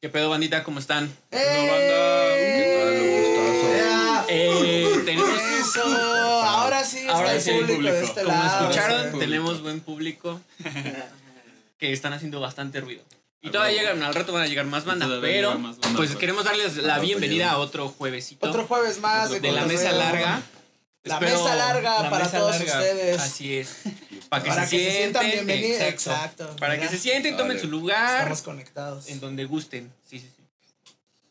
¿Qué pedo, bandita? ¿Cómo están? ¡Eh! Eh, tenemos. Eso, ahora sí está Ahora el sí, público, público. de este Como lado. escucharon, Sí. tenemos buen público que están haciendo bastante ruido. Y todavía llegan, al rato van a llegar más bandas, pero más pues güey. queremos darles la bienvenida a otro juevesito Otro jueves más de la mesa larga. La Espero- mesa larga la para mesa todos larga. ustedes. Así es. Para que, Para se, que se sientan bienvenidos. Exacto. Exacto. Para que se sienten, tomen Vale. su lugar Estamos conectados. en donde gusten. Sí, sí, sí.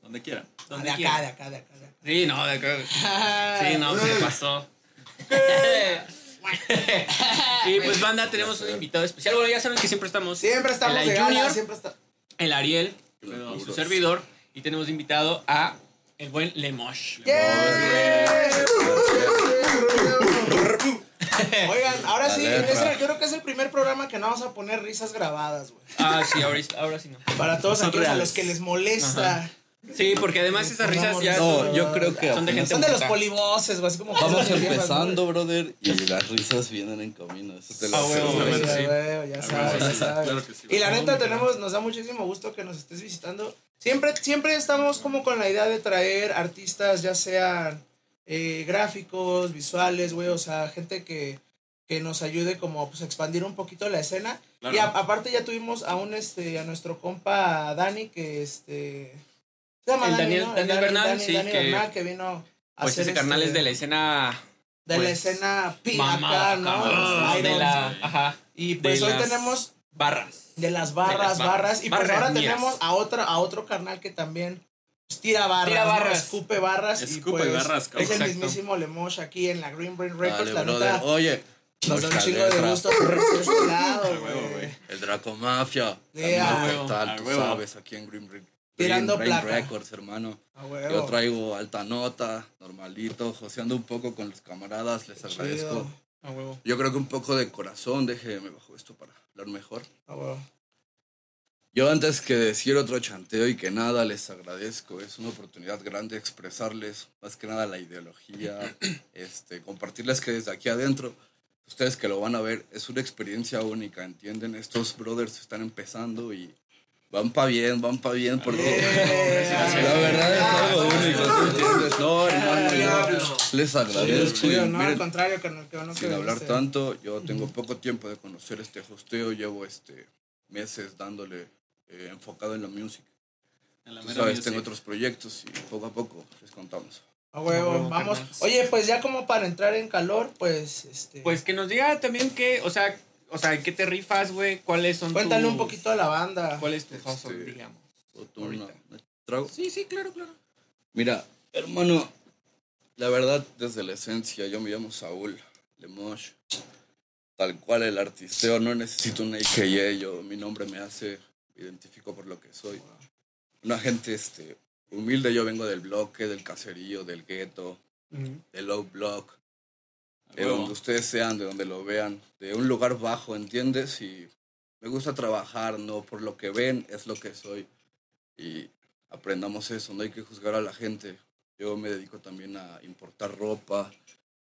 Donde quieran. Ah, Donde de acá, quieran. de acá, de acá, de acá. Sí, no, de acá. Sí, no, se pasó. y pues banda, tenemos un invitado especial. Bueno, ya saben que siempre estamos Siempre estamos el de gala, Junior, siempre está. el Ariel y su servidor. Y tenemos invitado a el buen Lemosh. Oigan, ahora La sí, letra. es el- yo creo que es el primer programa que no vamos a poner risas grabadas, güey. Ah, sí, ahora, ahora sí no. Para todos aquellos a los que les molesta. Sí, porque además esas risas ya No, son, yo creo que son de gente Son de los polivoces, güey, como Vamos empezando, brother, y las risas vienen en camino. Eso te lo Ah, aseguro. güey. sí. Ya, güey, ya sabes, ya sí, sabes. claro que sí, Y la neta tenemos, nos da muchísimo gusto que nos estés visitando. Siempre, siempre estamos como con la idea de traer artistas, ya sean eh, gráficos, visuales, güey, o sea, gente que, que nos ayude como pues, a expandir un poquito la escena. Claro. Y a- aparte ya tuvimos a un este a nuestro compa Dani que este se llama El Dani, Daniel- ¿no? Daniel Dani- Bernal, Dani- sí, Dani que- Bernal, que vino a Pues hacer ese carnal este, es de la escena. de la pues, escena pi mamada, acá, ¿no? de la. Ajá. Y pues de hoy las tenemos Barras. de las De barras, las barras, barras. y pues Barras ahora mías. tenemos a otra a otro carnal que también pues, tira barras, Tira ¿no? barras. escupe barras y Escupe pues barras, cabrón. es el mismísimo Lemosh aquí en la Green Brain Records, Dale, la brother. neta Oye, nos da un mucha chingo de gusto por este lado, güey. El Draco Mafia. Yeah. Portal, tú sabes, aquí en Green, Green, Tirando Green placa. Records, hermano. Yo traigo alta nota, normalito, joseando un poco con los camaradas, les Chido. agradezco. A huevo. Yo creo que un poco de corazón, déjeme bajo esto para hablar mejor. A huevo. Yo antes que decir otro chanteo y que nada, les agradezco. Es una oportunidad grande expresarles más que nada la ideología, este, compartirles que desde aquí adentro, ustedes que lo van a ver, es una experiencia única, ¿entienden? Estos brothers están empezando y van pa' bien, van pa' bien porque Yeah. la verdad es algo único, ¿tú entiendes? No, hermano, yo les agradezco. no, al contrario, que no, que no sin hablar tanto, yo tengo poco tiempo de conocer este hosteo, llevo este meses dándole eh, enfocado en la la Tú sabes, music. tengo otros proyectos y poco a poco les contamos. A huevo, vamos. carnal. Oye, pues ya como para entrar en calor, pues este Pues que nos diga también que, o sea, o sea, ¿qué te rifas, güey? ¿Cuáles son cuéntale tus- un poquito a la banda. ¿Cuál es tu Este, hustle, digamos? ¿Otro una- Ahorita. una trago? Sí, sí, claro, claro. Mira, hermano, la verdad, desde la esencia, yo me llamo Saúl Lemosh. Tal cual el artisteo, no necesito un AKA, yo, mi nombre me hace, me identifico por lo que soy. Una gente este, humilde, yo vengo del bloque, del caserío, del gueto, del low block, de donde ustedes sean, de donde lo vean, de un lugar bajo, ¿entiendes? Y me gusta trabajar, no por lo que ven, es lo que soy. Y aprendamos eso, no hay que juzgar a la gente. Yo me dedico también a importar ropa,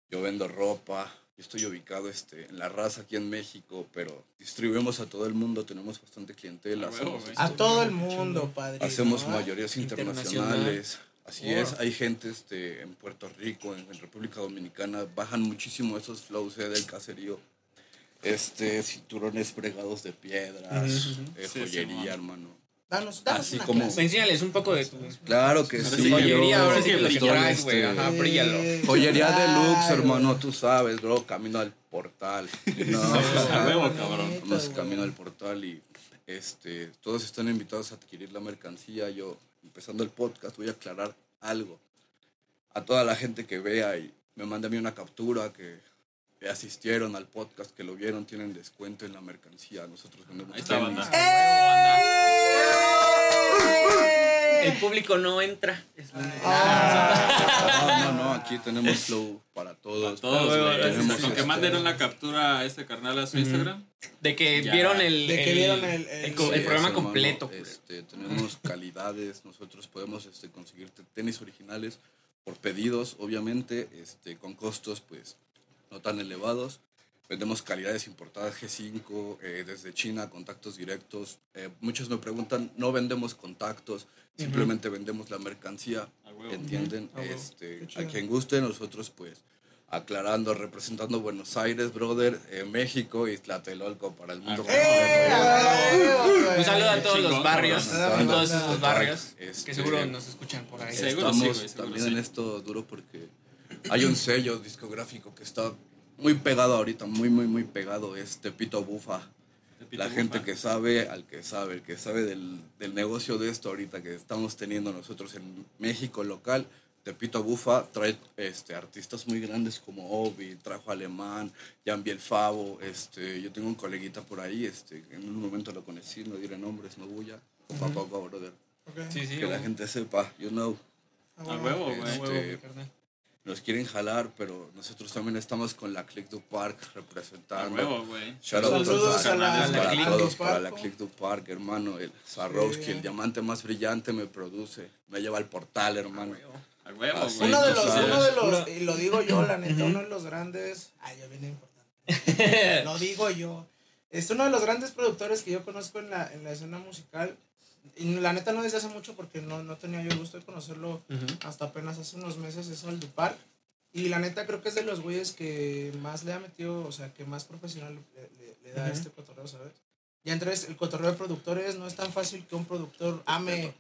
yo vendo ropa, yo estoy ubicado este, en la raza aquí en México, pero distribuimos a todo el mundo, tenemos bastante clientela. A huevo, hacemos, güey. A este, todo el mundo, padre. Hacemos mayorías Internacional. internacionales. Así Wow. es, hay gente este, en Puerto Rico, en, en República Dominicana, bajan muchísimo esos flows eh, del caserío. Este, cinturones pregados de piedras, eh, Sí, joyería, hermano. Danos, danos Así una como- clase. Enséñales un poco de tu Claro que Ahora sí. joyería, ahora sí que lo traes, güey. este, Ajá, bríllalo. Eh, Joyería claro. deluxe, hermano, tú sabes, bro, camino al portal. No, A huevo, cabrón. Vamos camino al portal y este, todos están invitados a adquirir la mercancía. Yo, empezando el podcast, voy a aclarar algo. A toda la gente que vea y me manda a mí una captura que, asistieron al podcast, que lo vieron, tienen descuento en la mercancía. Nosotros vendemos Ahí está, banda. El público no entra. Es. Ah. No, no, no, aquí tenemos flow para todos. Todos, huevo, güey. tenemos Con que este- manden una captura a este carnal a su Instagram. De que Ya. vieron el, De que el- vieron el- el- co- el Sí, programa hermano. completo. Este, tenemos calidades, nosotros podemos este, conseguirte tenis originales por pedidos, obviamente, este, con costos pues no tan elevados. Vendemos calidades importadas G5, eh, desde China, contactos directos. Eh, muchos me preguntan, no vendemos contactos, simplemente vendemos la mercancía. ¿entienden? Este, a quien guste, nosotros pues aclarando, representando Buenos Aires, brother, eh, México y Tlatelolco para el mundo. Ah, ¡Eh! completo. ¡A huevo, Un saludo a todos los barrios, todos esos barrios, este, que seguro nos escuchan por ahí. Sí. Seguro sí, Estamos güey, seguro también sí. en esto duro porque hay un sello discográfico que está muy pegado ahorita, muy, muy, muy pegado, es Tepito Bufa. Tepito La gente que sabe, al que sabe, el que sabe del, del negocio de esto ahorita que estamos teniendo nosotros en México local, Tepito Bufa trae este, artistas muy grandes como Obi, trajo Alemán, Jan Bielfavo, este, yo tengo un coleguita por ahí, este, en un momento lo conocí, no diré nombres, no bulla, papá, papá, brother, Ok. Sí, sí, que la güey. gente sepa, you know, A A huevo, güey. A huevo, este, mi carnal. Nos quieren jalar, pero nosotros también estamos con la Click du Park A representando. huevo, güey. Shout out Saludos a la, a la para Click todos, du para la Park. Click du Park, hermano. El Swarovski, Sí. el diamante más brillante me produce. Me lleva al portal, hermano. A huevo, Así güey. Uno de los, uno de los, y lo digo yo, la neta, uno de los grandes. Ay, ya viene importante. Lo digo yo. Es uno de los grandes productores que yo conozco en la, en la escena musical. Y la neta no desde hace mucho porque no, no tenía yo el gusto de conocerlo hasta apenas hace unos meses, es al Dupark. Y la neta creo que es de los güeyes que más le ha metido, o sea, que más profesional le, le- le da a este cotorreo, ¿sabes? Y entonces el cotorreo de productores no es tan fácil que un productor ame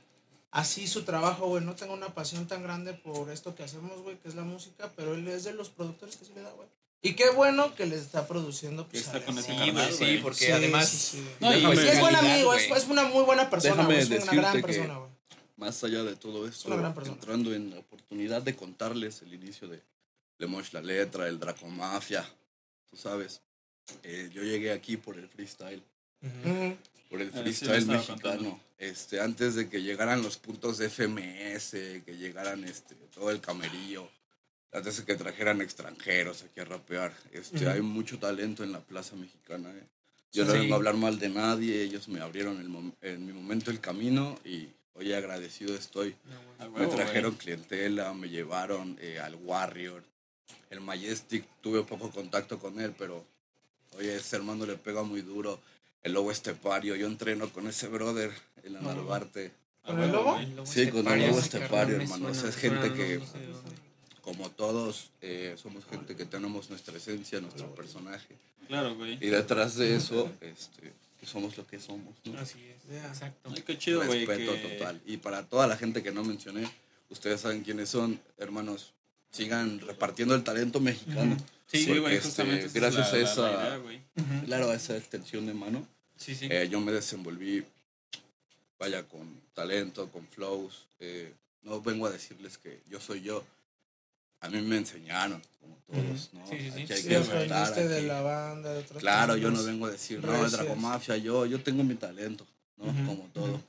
así su trabajo, güey. No tengo una pasión tan grande por esto que hacemos, güey, que es la música, pero él es de los productores que sí le da, güey. Y qué bueno que les está produciendo. Pues, Que está a con ese Sí, carnal, güey, sí, güey. porque Sí, además... sí, sí. No, y- Y es buen amigo, es, una muy buena persona, Déjame. Es una gran que- persona, güey. Más allá de todo esto, una gran persona. entrando en la oportunidad de contarles el inicio de Lemosh la letra, el Dracomafia, tú sabes. eh, yo llegué aquí por el freestyle. Por el Ah, freestyle mexicano. Este, antes de que llegaran los puntos de FMS, que llegaran este, todo el camerillo, antes de que trajeran extranjeros aquí a rapear. Este, Ujú. Hay mucho talento en la plaza mexicana. eh. Yo no Sí. vengo a hablar mal de nadie, ellos me abrieron el en mi momento el camino y hoy agradecido estoy. A Me huevo, trajeron güey. clientela, me llevaron eh, al Warrior, el Majestic, tuve poco contacto con él, pero oye, ese hermano le pega muy duro. El lobo estepario, yo entreno con ese brother en la No, no. Narvarte. A ¿Con el lobo? Sí, con el lobo estepario, me hermano. suena, O sea, es me gente que- Como todos, eh, somos gente que tenemos nuestra esencia, nuestro personaje. Claro, güey. Y detrás de eso, este, que somos lo que somos. ¿no? Así es, Yeah. exacto. Ay, qué chido, güey. Respeto que- total. Y para toda la gente que no mencioné, ustedes saben quiénes son, hermanos. Sigan repartiendo el talento mexicano. Sí, Sí, porque, güey, este, justamente. esa es gracias la- a esa- la. Claro, a esa extensión de mano, Sí, sí. eh, yo me desenvolví, vaya, con talento, con flows. eh, no vengo a decirles que yo soy yo. A mí me enseñaron, como todos, ¿no? Sí, sí, sí. Hay Sí, que aceptar, de la banda, de otras Claro, yo no vengo a decir, no. Dragomafia, yo, yo tengo mi talento, ¿no? Como todo.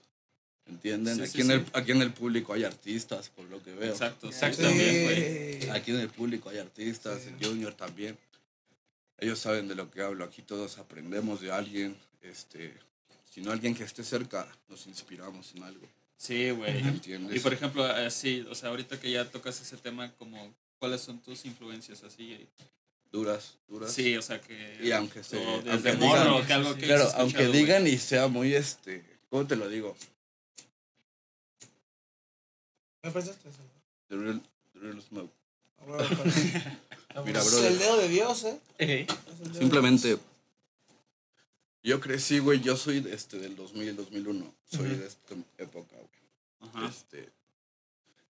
¿Entienden? Sí, aquí, sí, en sí. El, aquí en el público hay artistas, por lo que veo. Exacto, sí, Exacto. también, güey. Sí. Aquí en el público hay artistas, Sí. el Junior también. Ellos saben de lo que hablo. Aquí todos aprendemos de alguien. Este, si no alguien que esté cerca, nos inspiramos en algo. Sí, güey. ¿Entiendes? Y por ejemplo, así, o sea, ahorita que ya tocas ese tema, como, ¿cuáles son tus influencias así? duras, duras. Sí, o sea, que... Y aunque se- o aunque desde digan- morro, que algo que Claro, aunque digan y sea muy este, ¿cómo te lo digo? ¿Me prestaste eso? The real, the real smoke. A huevo, con- Mira, Es el dedo de Dios, ¿eh? De Simplemente, yo crecí, güey, yo soy de este, del 2000, 2001. Soy Ujú. de esta época, güey. Ajá. Este,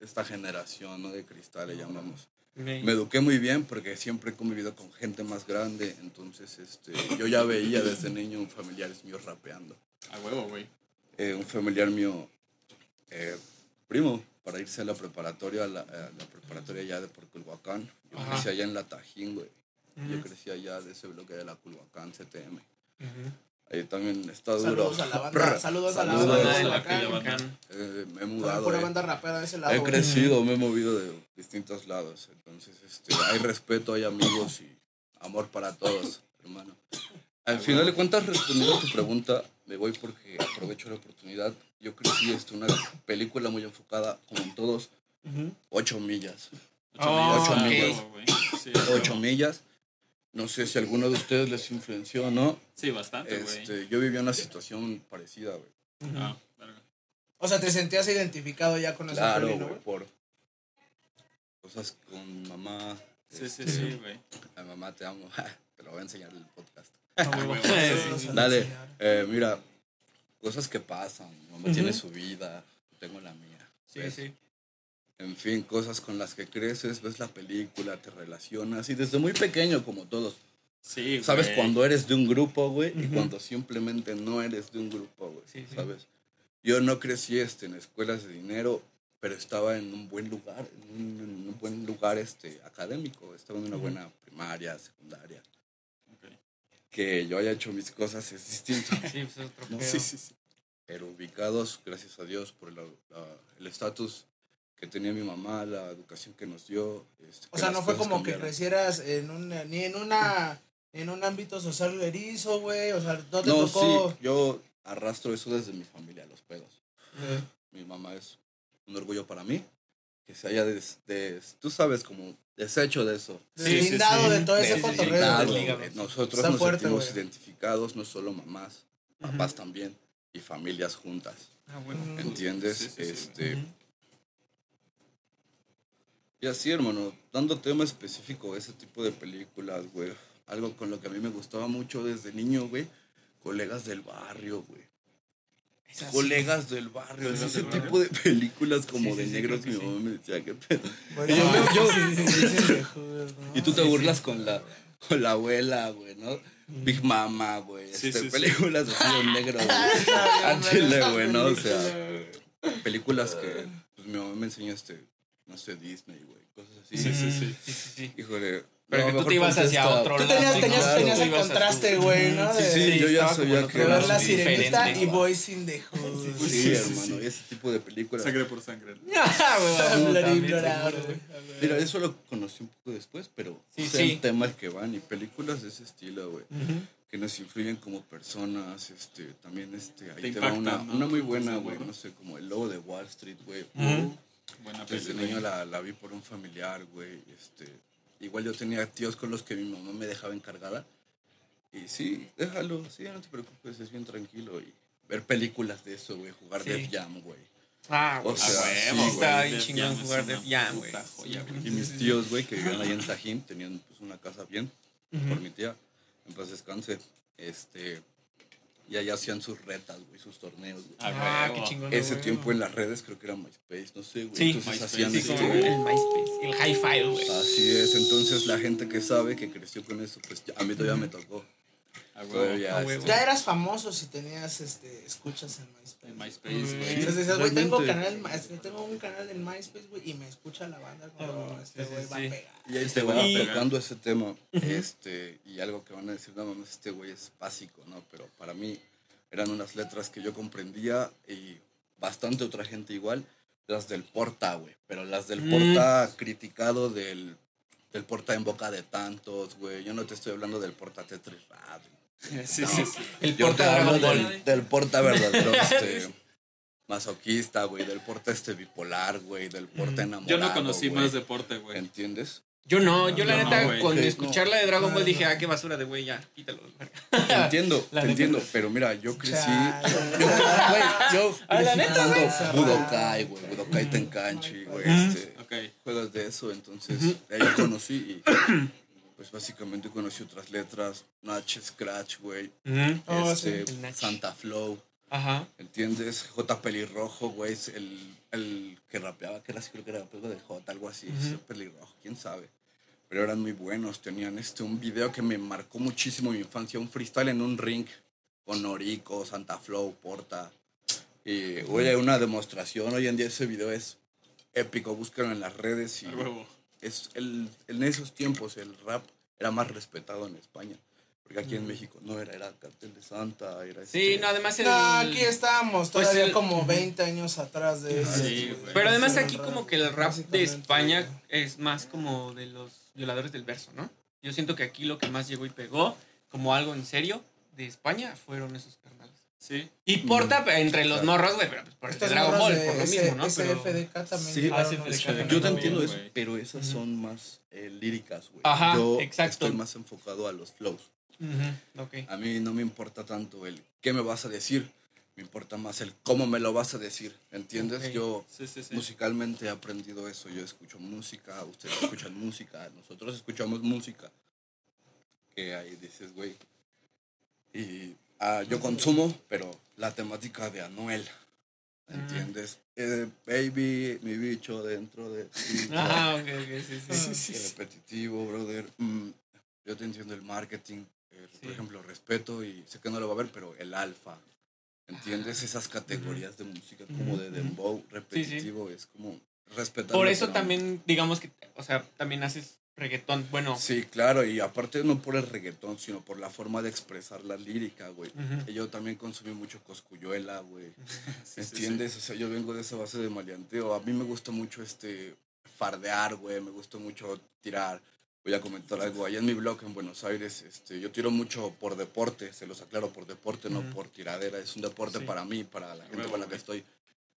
esta generación, ¿no? De cristal le llamamos. Me eduqué muy bien porque siempre he convivido con gente más grande, entonces este, yo ya veía desde niño un familiares míos rapeando. A huevo, güey. Eh, un familiar mío, eh, primo, para irse a la preparatoria, a la, a la preparatoria ya de por Culhuacán. Yo Ajá. crecí allá en La Tajín, güey. Yo crecí allá de ese bloque de la Culhuacán, CTM. Ujú. Ahí también está duro. Saludos a la banda. Saludos a la Saludos. banda Banda de de la Culhuacán. Culhuacán. Eh, me he mudado. pura eh. banda rapera de ese lado. He crecido, me he movido de distintos lados. Entonces, este, hay respeto, hay amigos y amor para todos, hermano. Al final de cuentas, respondiendo a tu pregunta, me voy porque aprovecho la oportunidad. Yo crecí este, una película muy enfocada, como en todos, Ujú. ocho millas. Ocho Oh, millas. Ocho a millas. a millas. No sé si alguno de ustedes les influenció o no. Sí, bastante, güey. Este, yo viví una situación parecida, güey. Ah, verga. O sea, te sentías identificado ya con ese Claro, güey, por cosas con mamá. Sí, sí, este, sí, güey. Ay, mamá, te amo. te lo voy a enseñar en el podcast. Ah, huevo. huevo. Sí, sí. Dale, eh, mira, cosas que pasan. Mi mamá tiene su vida, yo tengo la mía. Sí, ¿ves? sí. En fin, cosas con las que creces, ves la película, te relacionas y desde muy pequeño, como todos. Sí, Sabes güey. cuando eres de un grupo, güey, y cuando simplemente no eres de un grupo, güey. Sí, sí. ¿Sabes? Yo no crecí este, en escuelas de dinero, pero estaba en un buen lugar, en un, en un buen lugar este, académico. Estaba en una buena primaria, secundaria. Ok. Que yo haya hecho mis cosas es distinto. Sí, pues es otro No, pedo. Sí, sí, sí. pero ubicados, gracias a Dios, por la- la- el estatus que tenía mi mamá, la educación que nos dio. este, O sea, no fue como que cambiaron. crecieras en una, ni en una en un ámbito social erizo, güey. O sea, no te No, tocó. sí, yo arrastro eso desde mi familia, los pedos. Eh, Mi mamá es un orgullo para mí, que se haya, des- des- tú sabes, como deshecho de eso. Sí, sí, Deslindado sí. de todo ese cotorreo. Nosotros Está nos fuerte, sentimos güey. identificados, no solo mamás, papás también, y familias juntas. Ah, bueno. ¿Entiendes? Sí, sí, sí, este, Ujú. Y así, hermano, dando tema específico a ese tipo de películas, güey. Algo con lo que a mí me gustaba mucho desde niño, güey. Colegas del barrio, güey. Colegas del barrio. Ese barrio. tipo de películas como Sí, de sí, negros. mi mamá me decía, ¿qué pedo? Bueno, Yo-. Y tú te sí, burlas sí. con la con la abuela, güey, ¿no? Big Mama, güey. Sí, este, películas así de negro, güey. Ah, güey, ¿no? O sea, películas que pues, mi mamá me enseñó, este, no sé, Disney, güey, cosas así. Sí, sí, sí. Sí, sí, sí. Híjole. Pero no, que tú te ibas hacia otro Tú lado. tenías, Sí, tenías, claro. tenías Tú el contraste, güey, ¿no? Sí, De- sí, yo ya sabía que era la sirenita diferente. y Boys in the Hood. Sí, Sí, sí, hermano, sí. y ese tipo de películas. Sangre por sangre. Ah. Mira, eso lo conocí un poco después, pero Sí, sí. el temas que van y películas de ese estilo, güey. Ujú. que nos influyen como personas, este, también este, ahí Te te, va una, ¿no? una muy buena, Sí, güey, ¿no? sé, como el lobo de Wall Street, güey. Ujú. Buena Desde película. niño la, la vi por un familiar, güey, este, igual yo tenía tíos con los que mi mamá me dejaba encargada, y sí, déjalo, sí, no te preocupes, es bien tranquilo, y ver películas de eso, güey, jugar Sí. Def Jam, güey. Ah, O güey. sea, Ah, sí. Estaba bien chingón jugar Def Jam, güey. Y mis tíos, güey, que vivían ahí en Tajín, tenían pues una casa bien, por mi tía, en paz descanse, este, y allá hacían sus retas, güey, sus torneos, güey. Ah, huevo. qué chingón. Ese güey. tiempo en las redes creo que era MySpace, no sé, güey. Sí, entonces MySpace, hacían sí, este- como el MySpace, el Hi-Fi, güey. Así es, entonces la gente que sabe, que creció con eso, pues a mí todavía me tocó. A huevo. Todavía, A huevo. este, Ya eras famoso si tenías este, escuchas en MySpace. En MySpace, Mm. güey. Entonces decías, güey, tengo, realmente. canal, tengo un canal en MySpace, güey, y me escucha la banda como Ah, este güey sí, va sí. a pegar. Y ahí Este te güey va tocando ese tema, este, y algo que van a decir, no mames, este güey es básico, ¿no? Pero para mí eran unas letras que yo comprendía y bastante otra gente igual, las del Porta, güey. Pero las del Mm. Porta criticado del, del Porta en boca de tantos, güey. Yo no te estoy hablando del Porta Tetris Rap. Sí, sí, sí. El Yo te porta hablo Dragon del, Ball. del Porta verdadero, este, masoquista, güey. Del Porta este bipolar, güey. Del Porta Mm. enamorado, Yo no conocí güey. más deporte, güey. ¿Entiendes? Yo no, yo la no, neta, güey. cuando escuchar no. la de Dragon Ball No, dije, no. ah, qué basura de güey, ya, quítalo. Te entiendo, La te neta. entiendo, pero mira, yo crecí. Yo, güey, yo Ah, la crecí neta, jugando güey. Budokai, güey. Budokai Tenkanchi, güey. Este, juegos de eso, entonces ahí conocí y. Pues básicamente conocí otras letras, Natch Scratch, güey. Oh, este, sí. Santa Flow, Ajá. ¿entiendes? J Pelirrojo, güey, el, el que rapeaba, que era así, creo que era algo de J, algo así, Pelirrojo, quién sabe. Pero eran muy buenos, tenían este, un video que me marcó muchísimo mi infancia, un freestyle en un ring con Norico, Santa Flow, Porta. Y, oye, una demostración, hoy en día ese video es épico, búscalo en las redes y huevo. Es el, en esos tiempos el rap era más respetado en España. Porque aquí en México no era, era Cartel de Santa, era Sí, este- no, además el... No, aquí estábamos Pues todavía el- como 20 años atrás de eso. Sí, güey. Pero además aquí como que el rap de España es más como de los violadores del verso, ¿no? Yo siento que aquí lo que más llegó y pegó como algo en serio de España fueron esos carnales. Sí. Y porta entre los morros, güey, pero pues por Estos Dragon Ball, por lo mismo, ¿no? Pero- SFDK también. Sí, ah. Yo te entiendo eso, pero esas son más eh, líricas, güey. Ajá, Yo exacto. estoy más enfocado a los flows. A mí no me importa tanto el qué me vas a decir, me importa más el cómo me lo vas a decir, ¿entiendes? Yo Sí, sí, sí. musicalmente he aprendido eso, yo escucho música, ustedes escuchan música, nosotros escuchamos música. Que ahí dices, güey. Y ah, yo consumo, pero la temática de Anuel, ¿entiendes? Eh, baby, mi bicho dentro de. Ajá, ok, ok, sí, sí. Sí, Qué repetitivo, brother. Mm, yo te entiendo el marketing, eh, Sí. por ejemplo, respeto y sé que no lo va a ver, pero el alfa. ¿Entiendes? Esas categorías de música como de dembow repetitivo es como respetar. Por eso también, digamos que, o sea, también haces reggaetón. Bueno, Sí, claro, y aparte no por el reggaetón, sino por la forma de expresar la lírica, güey. Yo también consumí mucho coscuyuela, güey. Sí, sí, sí. ¿Entiendes? O sea, yo vengo de esa base de maleanteo. A mí me gusta mucho este fardear, güey. Me gusta mucho tirar. Voy a comentar algo. Allá en mi blog en Buenos Aires, este, yo tiro mucho por deporte. Se los aclaro, por deporte, no por tiradera. Es un deporte para mí, para la gente con la que estoy.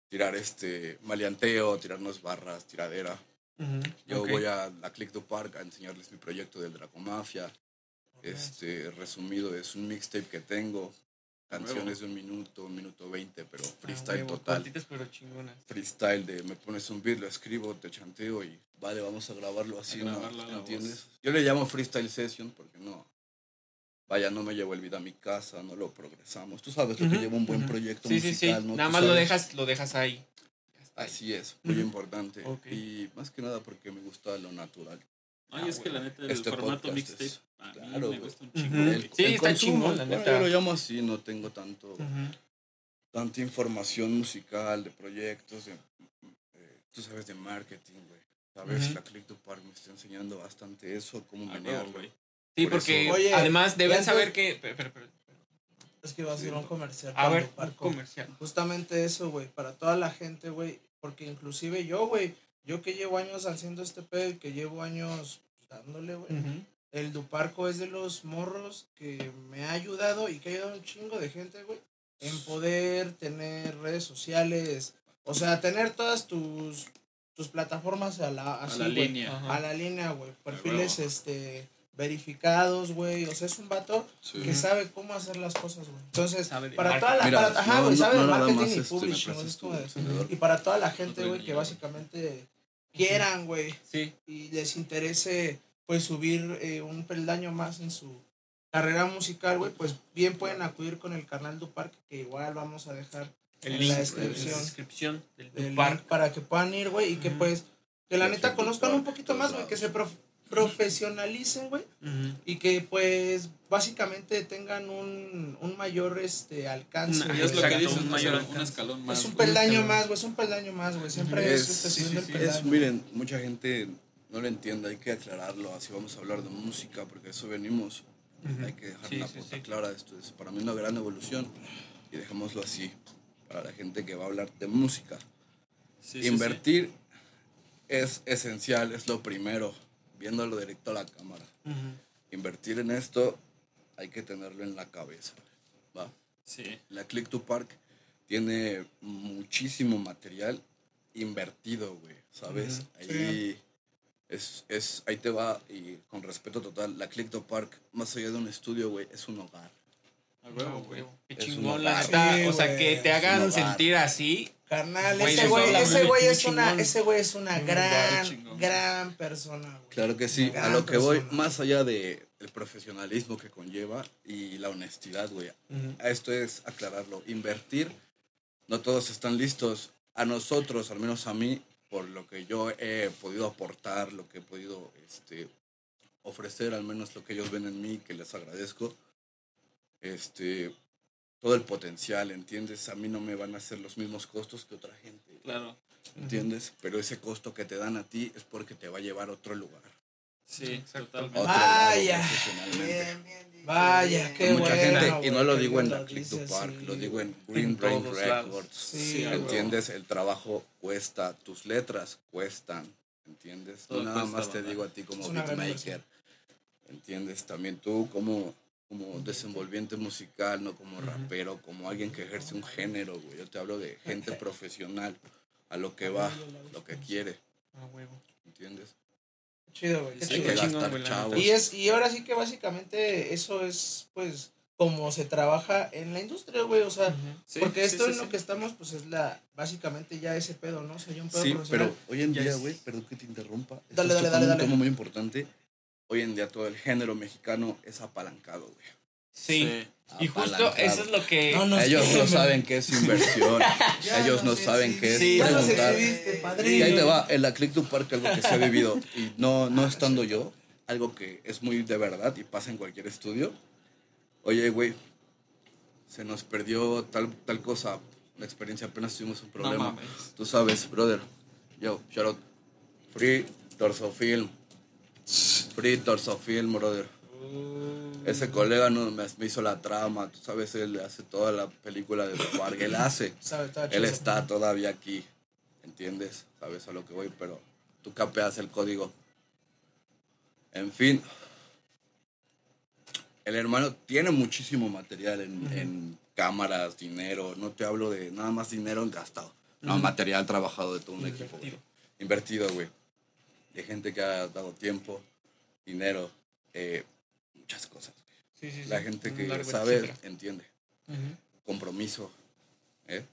Tirar este maleanteo, tirarnos barras, tiradera. Yo voy a la Click to Park a enseñarles mi proyecto del Dracomafia. Este, resumido, es un mixtape que tengo. Canciones de un minuto, un minuto veinte, pero Ah, freestyle huevo, total. pero chingonas. Freestyle de me pones un beat, lo escribo, te chanteo y vale, vamos a grabarlo así, A ¿no? grabarlo ¿Entiendes? Yo le llamo freestyle session porque no. Vaya, no me llevo el beat a mi casa, no lo progresamos. Tú sabes lo que Ujú, lleva un buen ujú. proyecto Sí, sí, musical, sí. ¿no? Nada más lo dejas, lo dejas ahí. Así es, muy importante. Y más que nada porque me gusta lo natural. Ay, es que la neta, el Este formato mixtape es- a mí claro, me gusta un chingo. Sí, está chingón, la neta. yo lo llamo así, no tengo tanto, tanta información musical de proyectos, de, eh, tú sabes, de marketing, güey. Sabes, Ujú. la Click to Park me está enseñando bastante eso, cómo güey. Sí, Por porque eso- Oye, además deben saber que. pero- pero- pero- Es que va a ser un comercial. a ver, para un comercial. Justamente eso, güey, para toda la gente, güey, porque inclusive yo, güey, yo que llevo años haciendo este pedo y que llevo años dándole, güey, el Duparco es de los morros que me ha ayudado y que ha ayudado a un chingo de gente, güey, en poder tener redes sociales, o sea, tener todas tus, tus plataformas a la, A la línea. Ajá. a la línea, güey, perfiles, este, verificados, güey, o sea, es un vato Sí. que sabe cómo hacer las cosas, güey. Entonces, Sabe para toda la, Mira, para- ajá, no- sabe no marketing y este, publishing, es como de- y para toda la gente, güey, que básicamente quieran, güey, Sí. y les interese, pues, subir eh, un peldaño más en su carrera musical, güey, pues, bien pueden acudir con el canal du Parque, que igual vamos a dejar El En link la descripción. la descripción del, el del link para que puedan ir, güey, y que, pues, que la neta conozcan un poquito más, güey, que se profesionalicen, güey, Ujú. y que, pues, básicamente tengan un, un mayor, este, alcance, Y es lo que dices, un mayor un escalón más. Es un peldaño escalón. más, güey, es un peldaño más, güey. Siempre es, Es- este, sí, subiendo sí, el sí. Es, peldaño. miren, mucha gente no lo entiende, hay que aclararlo, así vamos a hablar de música, porque eso venimos. Ujú. Hay que dejar Sí, la sí, puta sí. clara, esto es para mí una gran evolución y dejémoslo así, para la gente que va a hablar de música. Sí, sí, sí. Invertir es esencial, es lo primero, viéndolo directo a la cámara. Invertir en esto hay que tenerlo en la cabeza. ¿va? Sí. La Click to Park tiene muchísimo material invertido, güey, ¿sabes? Ahí, es, es, ahí te va, y con respeto total, la Click to Park, más allá de un estudio, güey, es un hogar. A huevo, güey. Qué chingón, la neta. Sí, o sea, que te hagan sentir así. Carnal, Güey, ese güey, ese güey es una, chingón. ese güey es una Un gran, chingón. gran persona, güey. Claro que sí, a lo que voy, más allá de el profesionalismo que conlleva y la honestidad, güey. A Esto es aclararlo, invertir, no todos están listos. A nosotros, al menos a mí, por lo que yo he podido aportar, lo que he podido este, ofrecer, al menos lo que ellos ven en mí, que les agradezco, este, todo el potencial, ¿entiendes? A mí no me van a hacer los mismos costos que otra gente, Claro. ¿entiendes? Pero ese costo que te dan a ti es porque te va a llevar a otro lugar. Sí, totalmente. Otro Vaya. lado profesionalmente. Vaya, qué Mucha bueno, gente, y no lo digo en bien la Click to Park, sí, lo digo en En Green Brain. Records. Sí. ¿Entiendes? El trabajo cuesta, tus letras cuestan, ¿entiendes? Todo no nada cuesta, más te ¿verdad? digo a ti como beatmaker, ¿entiendes? También tú como como desenvolviente musical, no como rapero, como alguien que ejerce un género, güey. Yo te hablo de gente profesional, a lo que va, lo que quiere, Ah, huevo. ¿entiendes? Chido, güey. Sí, Hay chido. chingón, chavos. Y es y ahora sí que básicamente eso es pues como se trabaja en la industria, güey, o sea. Sí, porque esto sí, en lo que estamos pues es la básicamente ya ese pedo, ¿no? O sea, ya un pedo Sí, profesional. pero hoy en Ya día, es- güey, perdón que te interrumpa. Dale, dale, tocando dale, un dale. tema muy importante. Hoy en día todo el género mexicano es apalancado, güey. Sí. Y justo eso es lo que. No, no, Ellos no saben qué es inversión. Ellos no sé, saben sí, qué es sí, preguntar. Y ahí te va, en la Click to Park, algo que se ha vivido, y no, no estando yo, algo que es muy de verdad y pasa en cualquier estudio. Oye, güey, se nos perdió tal, tal cosa, la experiencia, apenas tuvimos un No problema. mames. Tú sabes, brother. Yo, shout out. Free Torso Film. Free Torso Film, brother. Ese colega no, me, me hizo la trama, tú sabes, él hace toda la película de Park, él hace. Sabe, está Él está todavía aquí, ¿entiendes? Sabes a lo que voy, pero tú capeas el código. En fin, el hermano tiene muchísimo material en, en cámaras, dinero. No te hablo de nada más dinero gastado. No, material trabajado de todo un equipo. güey. Invertido, güey. De gente que ha dado tiempo, dinero, eh, muchas cosas. Sí, sí, sí. La gente que largo sabe, etcétera. entiende. Ujú. Compromiso. ¿eh?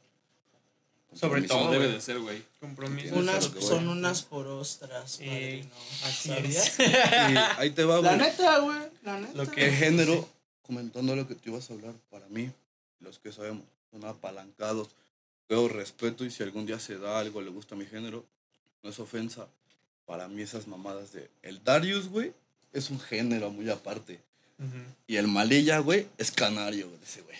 Sobre todo, debe de ser, güey. Compromiso. Unas- son unas por ostras, Eh, padrino. así ¿Sabías? es. Y ahí te va, La güey. neta, güey, la neta. Lo que- El género, comentando lo que tú ibas a hablar, para mí, los que sabemos, son apalancados. Veo respeto y si algún día se da algo, le gusta mi género, no es ofensa. Para mí esas mamadas de... El Darius, güey, es un género muy aparte. Y el Malilla, güey, es canario de ese güey.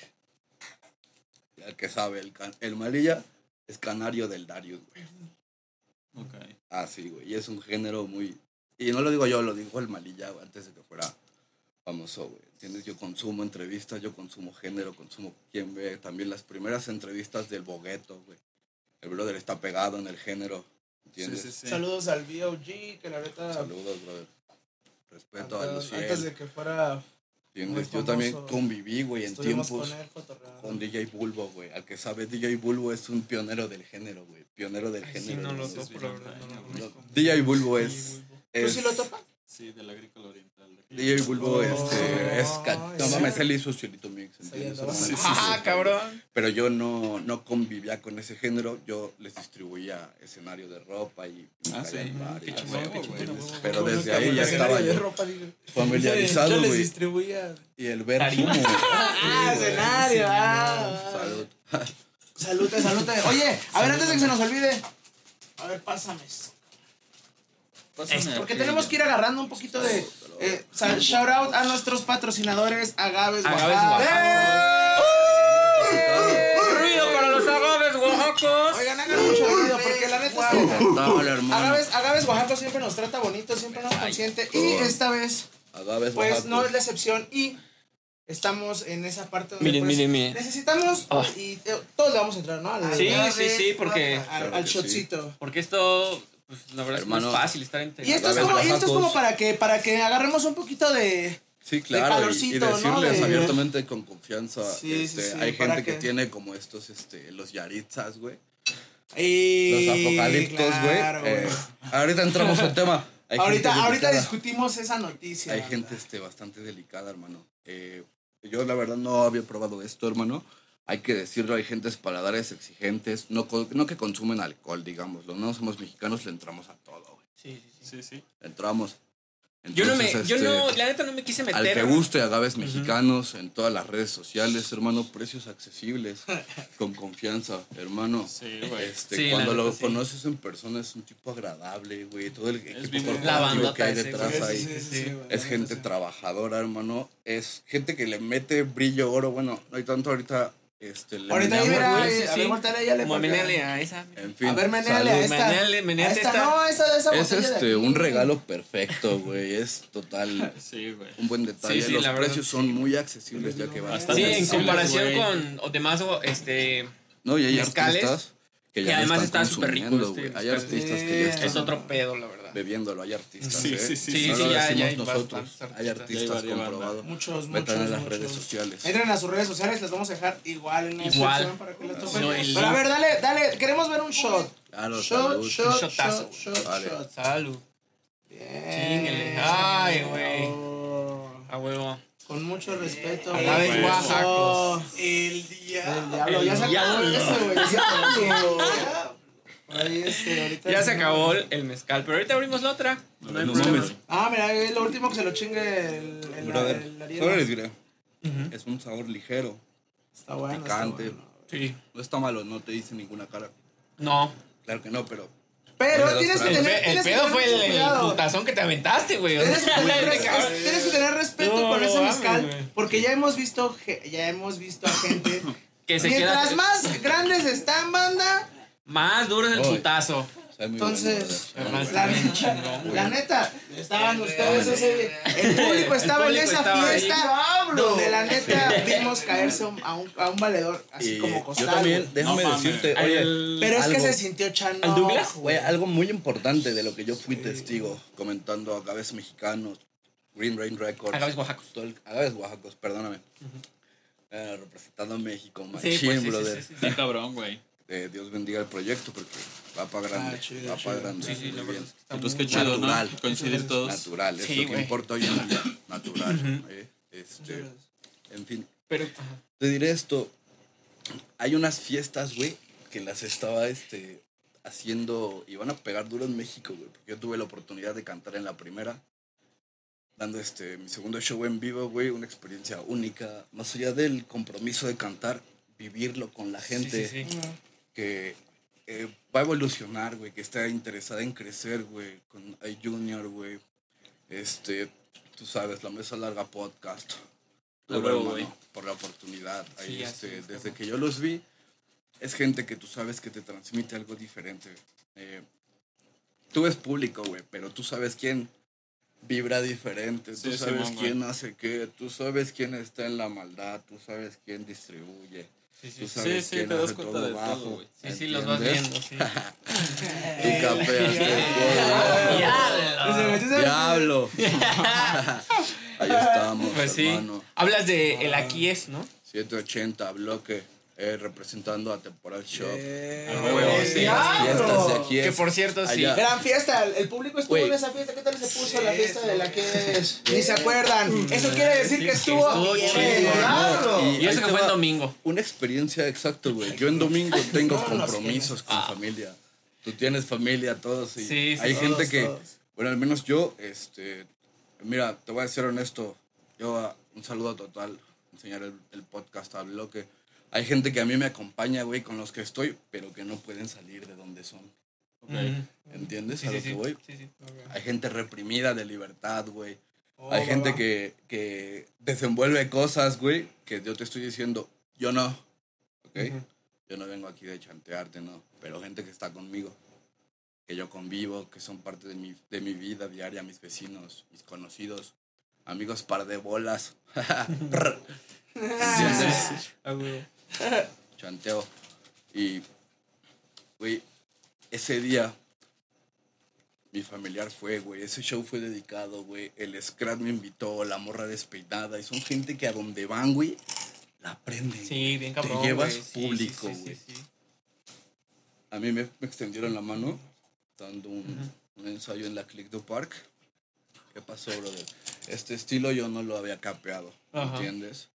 Ya El que sabe, el, can- el Malilla es canario del Darius, güey. Ok. Ah, sí, güey. Y es un género muy. Y no lo digo yo, lo dijo el Malilla, güey, antes de que fuera famoso, güey. ¿Entiendes? Yo consumo entrevistas, yo consumo género, consumo quien ve también las primeras entrevistas del Bogueto, güey. El brother está pegado en el género, ¿entiendes? sí, sí. Saludos al BOG, que la neta. Saludos, brother. Respeto a antes, Luciel, antes de que fuera. ¿entiendes? Yo también conviví, güey, en tiempos con él con DJ Bulbo, güey. Al que sabe, DJ Bulbo es un pionero del género, güey. Pionero del Ay, sí, género. no lo güey. sí, topo, sí, la sí, verdad. sí, No lo sí, conozco. DJ Bulbo es. ¿Tú sí lo topas? Sí, del agrícola oriental. DJ Bulbo Oh, este, es no mames, él hizo Cielito Mix, Sí, ¿entiendes? Sí, sí, ¡Ah, cabrón! Pero yo no, no convivía con ese género, yo les distribuía escenario de ropa y Ah, sí. Qué huevo. Pero desde ahí ya estaba escenario de yo ropa, digo. familiarizado, Yo les güey. distribuía. Y el ver cómo... Ah, escenario. ah. Salud. Salute, salute. Oye, a ver, antes de que se nos olvide. A ver, pásame. eso. Pásame Porque tenemos que ir agarrando un poquito de. Eh, shout out a nuestros patrocinadores, Agaves Agaves Oaxaca. ¡Ruido para los agaves oaxacos! Oigan, hagan mucho ruido, porque la neta es. Agaves, Agaves Oaxaca siempre nos trata bonito, siempre nos consiente. Y esta vez, Agaves pues Oaxaca. no es la excepción. Y estamos en esa parte donde Miren, pues, miren, miren. necesitamos. Ah. Y eh, todos le vamos a entrar, ¿no? Al Sí, agave, sí, sí, porque- Al, al sí. shotcito. Porque esto, pues la verdad es que no Hermano. es fácil estar entre. Y esto, es como, y esto es Oaxacos. como para que, para que agarremos un poquito de. Sí, claro, y- y, calorcito, ¿no? decirles De- abiertamente con confianza. Sí, este, sí, hay gente que... que- tiene como estos, este, los yaritzas, güey. Y, Los apocaliptos, güey. claro, Eh, ahorita entramos al tema. Hay ahorita, gente ahorita discutimos esa noticia. Hay gente este, bastante delicada, hermano. Eh, yo la verdad no había probado esto, hermano. Hay que decirlo, hay gentes paladares exigentes, no, co- no que consumen alcohol, digámoslo. No somos mexicanos, le entramos a todo, güey. Sí, sí, sí. Sí, sí. Le entramos. Yo no me, yo este, no, la neta no me quise Al meter. que guste agaves mexicanos en todas las redes sociales, hermano, precios accesibles, con confianza, hermano. Sí, güey. Este, Sí, cuando lo neta, sí. conoces en persona es un tipo agradable, güey. Todo el equipo corporativo que hay ese, detrás güey. ahí. Sí, sí, sí, güey, Es gente trabajadora, hermano. Es gente que le mete brillo, oro. Bueno, no hay tanto ahorita. Este, le Ahorita ahí güey. sí, eh, a ver, volteale ahí, ale, Como porque- meneale a esa. En fin. A ver, meneale a esta. Meneale, meneale a esta. esta. No, esa, esa Es este, un regalo perfecto, güey. Es total. Sí, güey. Un buen detalle. Sí, sí, Los la verdad, precios son muy accesibles ya que van. Sí, en comparación güey. con o demás, o, este, No, y hay mezcales, artistas que ya no además están está súper rico consumiendo, este güey. Hay artistas que ya es están. es otro pedo, la verdad. Bebiéndolo. Hay artistas, Sí, ¿eh? sí, sí, sí, No sí, lo ya- ya hay nosotros. bastantes Hay artistas. artistas Ya hay comprobados. Muchos, Metan muchos, en las muchos. redes sociales. Entren a sus redes sociales, las vamos a dejar igual en la Igual. descripción para que las topen. No, el Pero a ver, dale, dale, queremos ver un shot. Claro, Shot, salud. shot, Un shot, shotazo. shot, Vale. shot. Salud. Bien. Ay, güey. A huevo. Con mucho respeto. A la vez. El diablo. El diablo. Ya se acabó ese, güey. Ahí este, ahorita Ya se acabó el- el mezcal, pero ahorita abrimos la otra. No hay No problema. mames. Ah, mira, es lo último que se lo chingue el, el, Brother, el les diré. Ujú. Es un sabor ligero. Está bueno. picante. Está bueno. Sí. No está malo, no te dice ninguna cara. No. Claro que no, pero Pero Tiene tienes que El, tener. el tienes que pedo tener fue el, el putazón que te aventaste, güey. O sea, Tienes que, tener, respeto No, con ese mezcal, porque ya hemos visto ya hemos visto a gente Que se mientras queda más grandes están banda, más duro es el Oy. putazo. entonces la, bien chingón, güey. la neta estaban ustedes ese el público estaba público en esa estaba ahí. fiesta donde la neta vimos caerse a un, a un valedor así Y como yo costal. también, déjame No decirte, oye, El- Pero es que se sintió chano. ¿Al Douglas? Güey, algo muy importante de lo que yo fui testigo, comentando agaves mexicanos, Green Rain Records. Agaves oaxacos. el- agaves oaxacos, perdóname. Eh, representando a México, Sí, machín, pues, sí, sí, brother. sí, sí, sí. Está cabrón, güey. Eh, Dios bendiga el proyecto porque va para grande, Ah, chido, va chido. para grande. Sí, sí, muy la bien. verdad es que está muy qué chido, Natural. ¿no? Coincidir todos. Natural, es Sí, lo que importa hoy en día, natural. eh, este, en fin, Pero, ajá. te diré esto, hay unas fiestas, güey, que las estaba este, haciendo y van a pegar duro en México, güey, porque yo tuve la oportunidad de cantar en la primera, dando este, mi segundo show en vivo, güey, una experiencia única, más allá del compromiso de cantar, vivirlo con la gente Sí, sí, sí. Que eh, va a evolucionar, güey, que está interesada en crecer, güey, con iJunior, güey, este, tú sabes, la mesa larga podcast. Hermano, güey. por la oportunidad. Ahí, Sí, este, es, desde que yo los vi, es gente que tú sabes que te transmite algo diferente. Eh, tú ves público, güey, pero tú sabes quién vibra diferente, tú Sí, sabes Simón, quién hace qué, tú sabes quién está en la maldad, tú sabes quién distribuye. Sí, sí, Tú sí. sabes sí, quién te das cuenta todo de todo, bajo. güey. Sí, sí, los vas viendo, sí. Y capeaste el Ya, Diablo. Ahí estamos, Pues sí. hermano. Hablas de el aquí es, ¿no? 780 bloque eh, representando a Temporal Shop. Eh, A huevo, sí. Fiestas de aquí Que es. por cierto, sí. allá. Gran fiesta, el público estuvo Güey. en esa fiesta. ¿Qué tal se puso la fiesta de la que es? Ni se acuerdan. Eso quiere decir que estuvo. estuvo chido. Y eso que fue va domingo. Una experiencia exacto, güey. Yo en domingo tengo No, compromisos con Ah. familia. Tú tienes familia, todos. Y Sí, sí, hay todos, gente que, todos. bueno, al menos yo, este, mira, te voy a ser honesto. Yo, ah, un saludo total, enseñar el, el podcast a bloque. Hay gente que a mí me acompaña, güey, con los que estoy, pero que no pueden salir de donde son. Ujú. ¿Entiendes Sí, a sí, lo que voy? Sí, sí. Hay gente reprimida de libertad, güey. Oh, Hay gente va, que, que desenvuelve cosas, güey, que yo te estoy diciendo, yo no. ¿Ok? Yo no vengo aquí de chantearte, no. Pero gente que está conmigo, que yo convivo, que son parte de mi, de mi vida diaria, mis vecinos, mis conocidos, amigos par de bolas. ¿Entiendes? Güey. Chanteo. Y, güey, ese día mi familiar fue, güey. Ese show fue dedicado, güey. El Scrat me invitó, la morra despeinada. Y son gente que a donde van, güey, la prenden. Sí, bien Te cabrón. llevas güey. Sí, público, sí, sí, güey. sí, sí. A mí me, me extendieron la mano dando un, un ensayo en la Click do Park. ¿Qué pasó, brother? Este estilo yo no lo había capeado. ¿entiendes?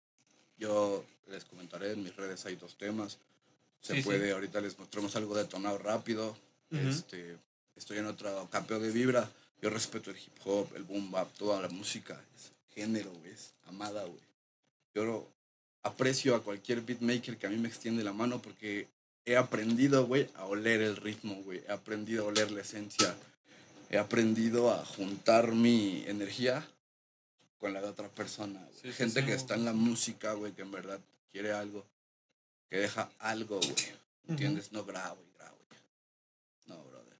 Yo les comentaré en mis redes hay dos temas. Se Sí, sí. puede, ahorita les mostramos algo detonado rápido. Ujú. este, estoy en otro capeo de vibra. Yo respeto el hip hop, el boom bap, toda la música. Es género, es amada, güey. Yo aprecio a cualquier beatmaker que a mí me extiende la mano porque he aprendido, güey, a oler el ritmo, güey. He aprendido a oler la esencia. He aprendido a juntar mi energía con la de otra persona. güey. Sí, sí, Gente sí. que está en la música, güey, que en verdad quiere algo. Que deja algo, güey. ¿Entiendes? No grabo y grabo. No, brother.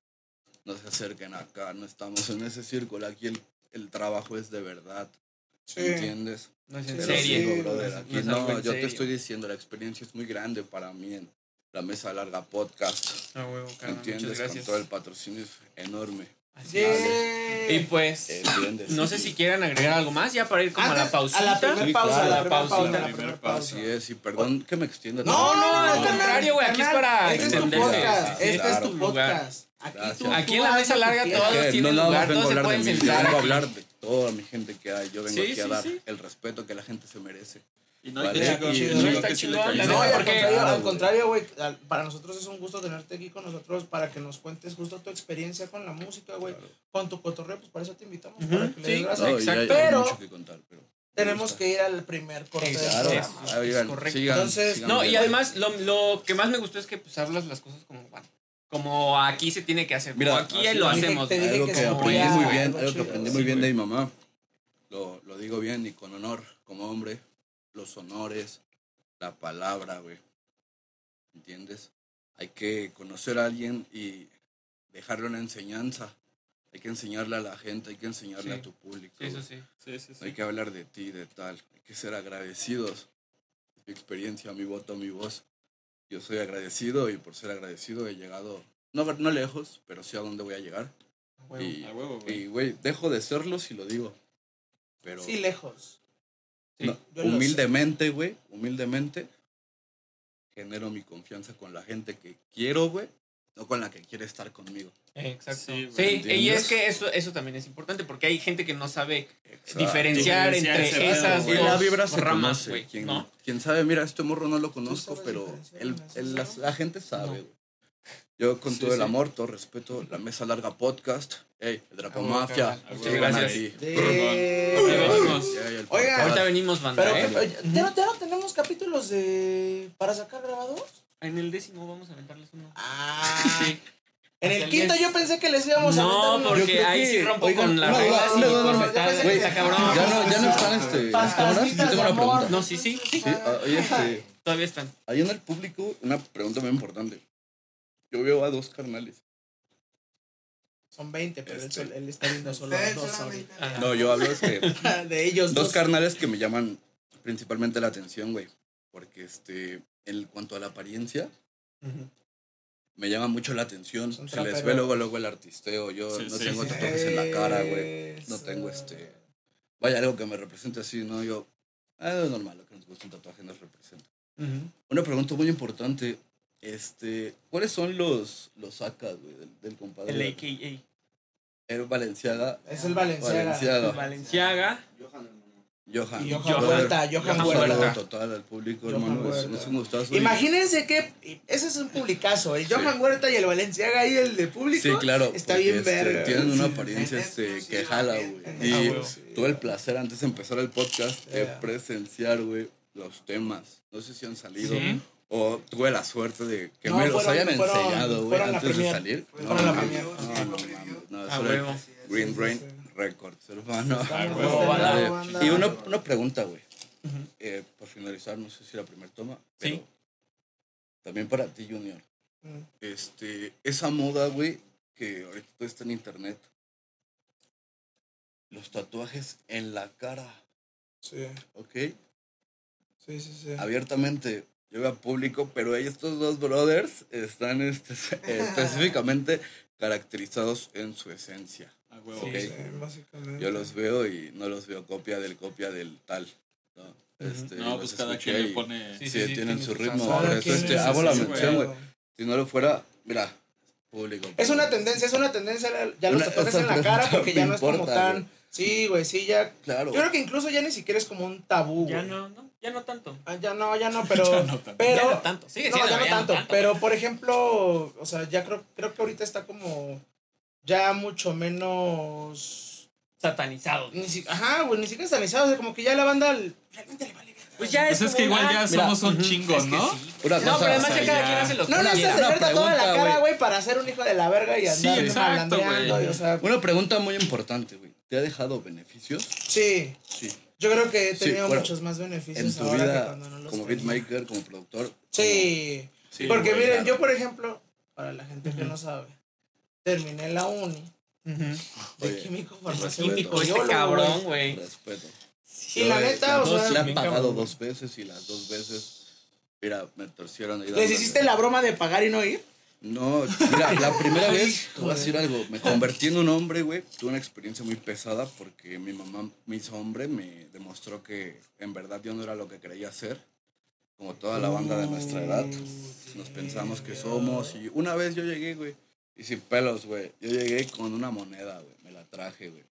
No se acerquen acá. No estamos en ese círculo. Aquí el, el trabajo es de verdad. Sí. ¿Entiendes? No es en digo, sí, brother. Aquí no yo te serio. estoy diciendo, la experiencia es muy grande para mí en la mesa larga podcast. Ah, huevo, carnal. ¿Entiendes? Muchas Con todo el patrocinio es enorme. Así es. Yeah. Y pues, Entiendes. no sé si quieran agregar algo más ya para ir como a la pausita. A la primera pausa, a la pausa. la primera pausa. Así es, y perdón que me extienda. No, no, No, al contrario, güey, aquí es para Este. Sí, Este es tu podcast. Aquí, tú, Aquí en la mesa larga todos tienen no lugar, más vengo a todos se hablar de pueden sentar vengo a hablar de toda mi gente que hay. Yo vengo aquí a dar el respeto que la gente se merece. Y no hay Vale, que está le la No, neta, y al porque- contrario, Claro, al güey. contrario, güey, al- para nosotros es un gusto tenerte aquí con nosotros para que nos cuentes justo tu experiencia con la música, güey. Con tu cotorreo, pues para eso te invitamos, para que le sí, des gracias. No, y hay- hay Exacto. mucho que contar, pero Tenemos que ir al primer corte Claro, oigan, correcto. sigan, Entonces, sigan No, y además lo, lo que más me gustó es que pues hablas las cosas como van. Como aquí se tiene que hacer. Como Mira, aquí así lo hacemos. Te dije algo que aprendí muy bien, algo que chido. aprendí Sí, muy bien de mi mamá. Lo, lo digo bien y con honor, como hombre, los honores, la palabra, güey. ¿Entiendes? Hay que conocer a alguien y dejarle una enseñanza. Hay que enseñarle a la gente, hay que enseñarle Sí. a tu público. Sí, eso sí. Sí, sí, sí. Hay que hablar de ti, de tal. Hay que ser agradecidos. Mi experiencia, mi voto, mi voz. Yo soy agradecido y por ser agradecido he llegado, no, no lejos, pero sí a donde voy a llegar. Huevo, güey. y, güey, dejo de serlo si lo digo. Pero Sí, lejos. Sí, no, humildemente, güey, humildemente, genero mi confianza con la gente que quiero, güey, no con la que quiere estar conmigo. Exacto. Sí, Sí, güey, y es que eso, eso también es importante porque hay gente que no sabe Exacto. diferenciar entre esas güey. La dos vibra se ramas, güey. Quien sabe, mira, este morro no lo conozco, pero la, la gente sabe, No. Yo con Sí, todo el sí. amor, todo respeto, la Mesa Larga Podcast, hey, el Draco Ah, Mafia. Muchas gracias. el podcast. Ahorita venimos, banda. Pero, ¿eh? ¿ya, no, ya no tenemos capítulos de para sacar grabados? En el décimo vamos a aventarles uno. Ah. Sí. En el el quinto diez. yo pensé que les íbamos a No, aventar unos- porque ahí sí rompo oigan, con las reglas duda, pues una está, cabrón. Ya no, ya no están este. Yo tengo una pregunta. No, sí, sí, sí. Ah, oye, este, Todavía están. ahí en el público, una pregunta muy importante. Yo veo a dos carnales. Son 20, pero él, Este. sol- él está viendo solo dos ahorita. No, yo hablo es que De ellos dos dos. carnales que me llaman principalmente la atención, güey. Porque este, en cuanto a la apariencia, me llama mucho la atención. Son Se les ve luego, luego el artisteo. Yo Sí, no sí, tengo sí. tatuajes en la cara, güey. No tengo este. Vaya, algo que me represente así, ¿no? Yo. Ah, es normal, lo que nos gusta un tatuaje nos representa. Una pregunta muy importante. Este, ¿cuáles son los, los sacas, güey, del, del compadre? El AKA. El Valenciaga. Es el Valenciaga. Valenciaga. Valenciaga. Johan. Y Johan Johan. Huerta, Johan Huerta. total al público, Johan hermano. Es, Huerta. es un gustazo. y- Imagínense que ese es un publicazo. El Sí. Johan Huerta y el Valenciaga ahí, el de público. Sí, claro. Está bien este, verga. Tienen una Sí. apariencia este, que jala, güey. Y tuve el placer antes de empezar el podcast de Yeah. presenciar, güey, los temas. No sé si han salido. O tuve la suerte de que No, me los fueron- hayan fueron- enseñado, güey, antes de salir. No, la no, premier. no, no, mames, no, A eso era huevo. Green Brain sí. Records, hermano. Banda. Y una, una pregunta, güey. Eh, para finalizar, no sé si la primera toma, pero Sí. también para ti, Junior. Mm. Este, esa moda, güey, que ahorita todo está en internet. Los tatuajes en la cara, Sí, ¿ok? sí, sí. sí. Abiertamente, yo veo a público, pero estos dos brothers están este, específicamente caracterizados en su esencia. A huevo. Sí, Ok. Sí, básicamente. Yo los veo y no los veo copia del copia del tal. ¿no? Este, No, pues cada quien le pone. Sí, Sí, sí, tienen tiene su ritmo. eso este, hago la mención, güey. Si no lo fuera, mira, público. Es una tendencia, es una tendencia ya los tatuajes en la cara porque ya no es como importa, tan. Sí, güey, sí, ya. Claro. Yo creo que incluso ya ni siquiera es como un tabú, Ya güey. no, no, ya no tanto. Ah, ya no, ya no, pero. Ya no tanto. pero ya no tanto. Sigue no, siendo, ya no tanto. Pero por ejemplo, o sea, ya creo, creo que ahorita está como. Ya mucho menos. Satanizado. Ni si, ajá, güey, ni siquiera sanizado. O sea, como que ya la banda l- realmente le vale verga. Pues ya Pues es, es que como, igual ya mira, somos un chingo, es que ¿no? sí. Una No, cosa, pero además o ya cada ya- quien hace lo que No Una- necesitas quiera. una tenerte toda la pregunta, cara, güey. güey, para ser un hijo de la verga y Sí, andar exacto, malandreando. güey. y, o sea, Una pregunta muy importante, güey. ¿Te ha dejado beneficios? sí. Sí. Yo creo que he Sí, tenido bueno, muchos más beneficios En tu ahora que vida, cuando no los como tenía. beatmaker, como productor. Sí. Sí, Porque miren, yo por ejemplo, para la gente que no sabe, terminé la uni de Oye, químico farmacéutico. químico este biólogo, cabrón, güey. Y la Yo, eh, neta, o sea, le han pagado cabrón. dos veces y las dos veces, mira, me torcieron ahí. ¿Les hiciste la broma de pagar y no ir? No, mira, la primera vez, te voy a decir algo, me convertí en un hombre, güey. Tuve una experiencia muy pesada porque mi mamá me hizo hombre, me demostró que en verdad yo no era lo que creía ser. Como toda la banda de nuestra edad, nos pensamos que somos. Y una vez yo llegué, güey, y sin pelos, güey. Yo llegué con una moneda, güey, me la traje, güey.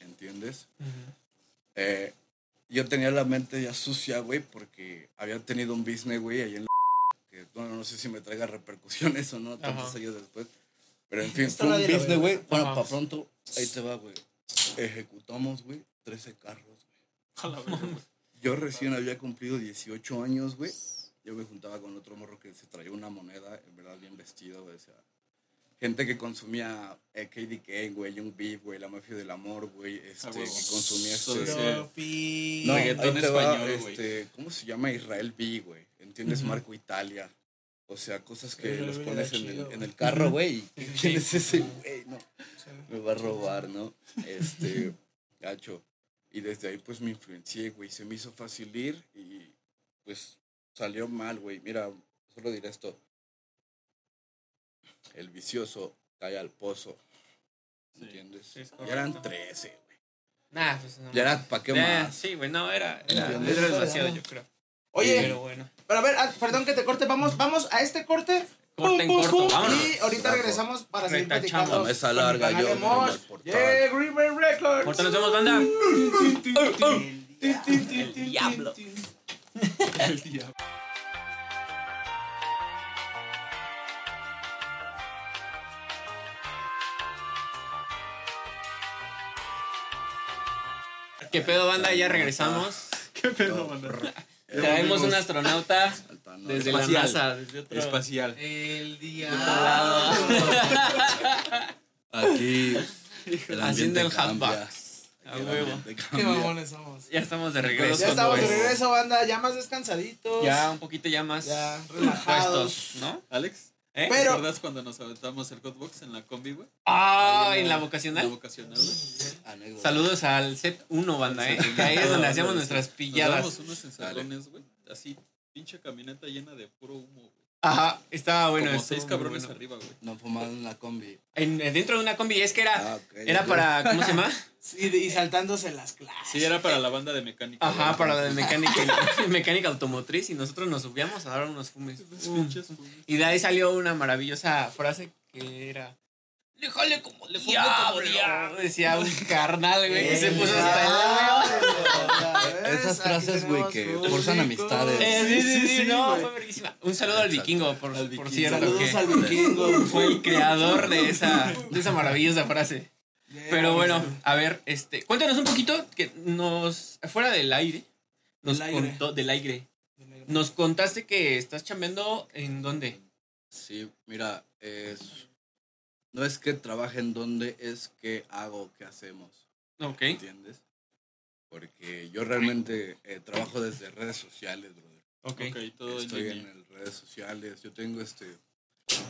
¿Entiendes? Eh, yo tenía la mente ya sucia, güey, porque había tenido un business, güey, ahí en la... Que, bueno, no sé si me traiga repercusiones o no, tantos Ajá. años después. Pero en fin, fue un business, güey. Bueno, para pronto, ahí te va, güey. Ejecutamos, güey, 13 carros, güey. Yo recién había cumplido 18 años, güey. Yo me juntaba con otro morro que se traía una moneda, en verdad bien vestido, güey. O sea, gente que consumía eh, KDK, güey, Young Beef, güey, La Mafia del Amor, güey. Este, Ah, que consumía este... No, Reggaetón ahí te va, español, güey. este, ¿Cómo se llama? Israel B, güey. ¿Entiendes? Marco Italia. O sea, cosas que los pones en el, en el carro, güey. ¿Quién es ese güey? No, me va a robar, ¿no? Este, gacho. Y desde ahí, pues, me influencié, güey. Se me hizo fácil ir y, pues, salió mal, güey. Mira, solo diré esto. El vicioso cae al pozo. ¿Entiendes? Sí, ya eran correcto. 13, güey. Nah, pues no. Ya era, ¿para qué Eh, más? Sí, güey, no, era, era demasiado, yo creo. Oye, Pero bueno. pero a ver, ah, perdón que te corte. Vamos, vamos a este corte. Corte en corto, vámonos. Y ahorita regresamos para seguir platicando. La mesa larga, yo. Yeah, Green Bay Records. Ahorita nos vemos, banda. El diablo. El diablo. ¿Qué pedo, banda? Ya regresamos. ¿Qué pedo, banda? Traemos un astronauta desde la. NASA, desde otro Espacial. El lado. Aquí el Haciendo el hotbox. A huevo. Qué mamones somos. Ya estamos de regreso. Ya estamos de pues. regreso, banda. Ya más descansaditos. Ya un poquito ya más Ya relajados. puestos, ¿no? Alex, ¿Eh? Pero- ¿te acuerdas cuando nos aventamos el Hotbox en la combi, güey? Ah, Ahí en la La vocacional. vocacional, güey. Anécdota. Saludos al set 1, banda, ¿eh? Que ahí es donde hacíamos nuestras Nos pilladas. dábamos unos encerrones, güey. Así, pinche camioneta llena de puro humo, güey. Ajá, estaba bueno. Como seis cabrones bueno. arriba, güey. No fumaban en la combi. En, dentro de una combi, es que era, Ah, era para, ¿cómo se llama? Y, y saltándose las clases. Sí, era para la banda de mecánica. Ajá, para la de mecánica, mecánica automotriz y nosotros nos subíamos a dar unos Um, fumes. Y de ahí salió una maravillosa frase que era... Le jale como le diablo. Decía un carnal, güey, que se puso hasta el... Esas frases, güey, que forzan amistades. Eh, sí, sí, sí, sí, no, güey. fue verguísima. Un saludo al vikingo, por, Al por cierto, Saludos que al vikingo. fue el creador de esa, de esa maravillosa frase. Pero bueno, a ver, este, cuéntanos un poquito que nos, fuera del aire, nos Del aire. contó, del aire, nos contaste que estás chambeando en dónde. Sí, mira, es... No es que trabaje en donde, es que hago, que hacemos. Ok. ¿Entiendes? Porque yo realmente eh, trabajo desde redes sociales, brother. Ok. Ok, todo Estoy en redes sociales. Yo tengo este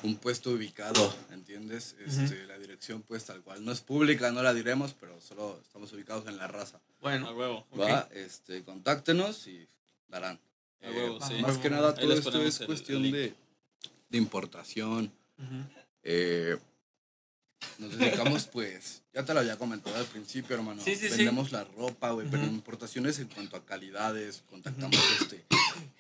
un puesto ubicado, ¿entiendes? Este, La dirección pues tal cual. No es pública, no la diremos, pero solo estamos ubicados en la raza. A Bueno, huevo. Ok. Va, este, contáctenos y darán. A huevo, sí. Más que nada todo esto es cuestión de, de importación. ujú, Eh, nos dedicamos, pues, ya te lo había comentado al principio, hermano. Sí, sí, sí. Vendemos la ropa, güey, pero Ujú. importaciones en cuanto a calidades. Contactamos este,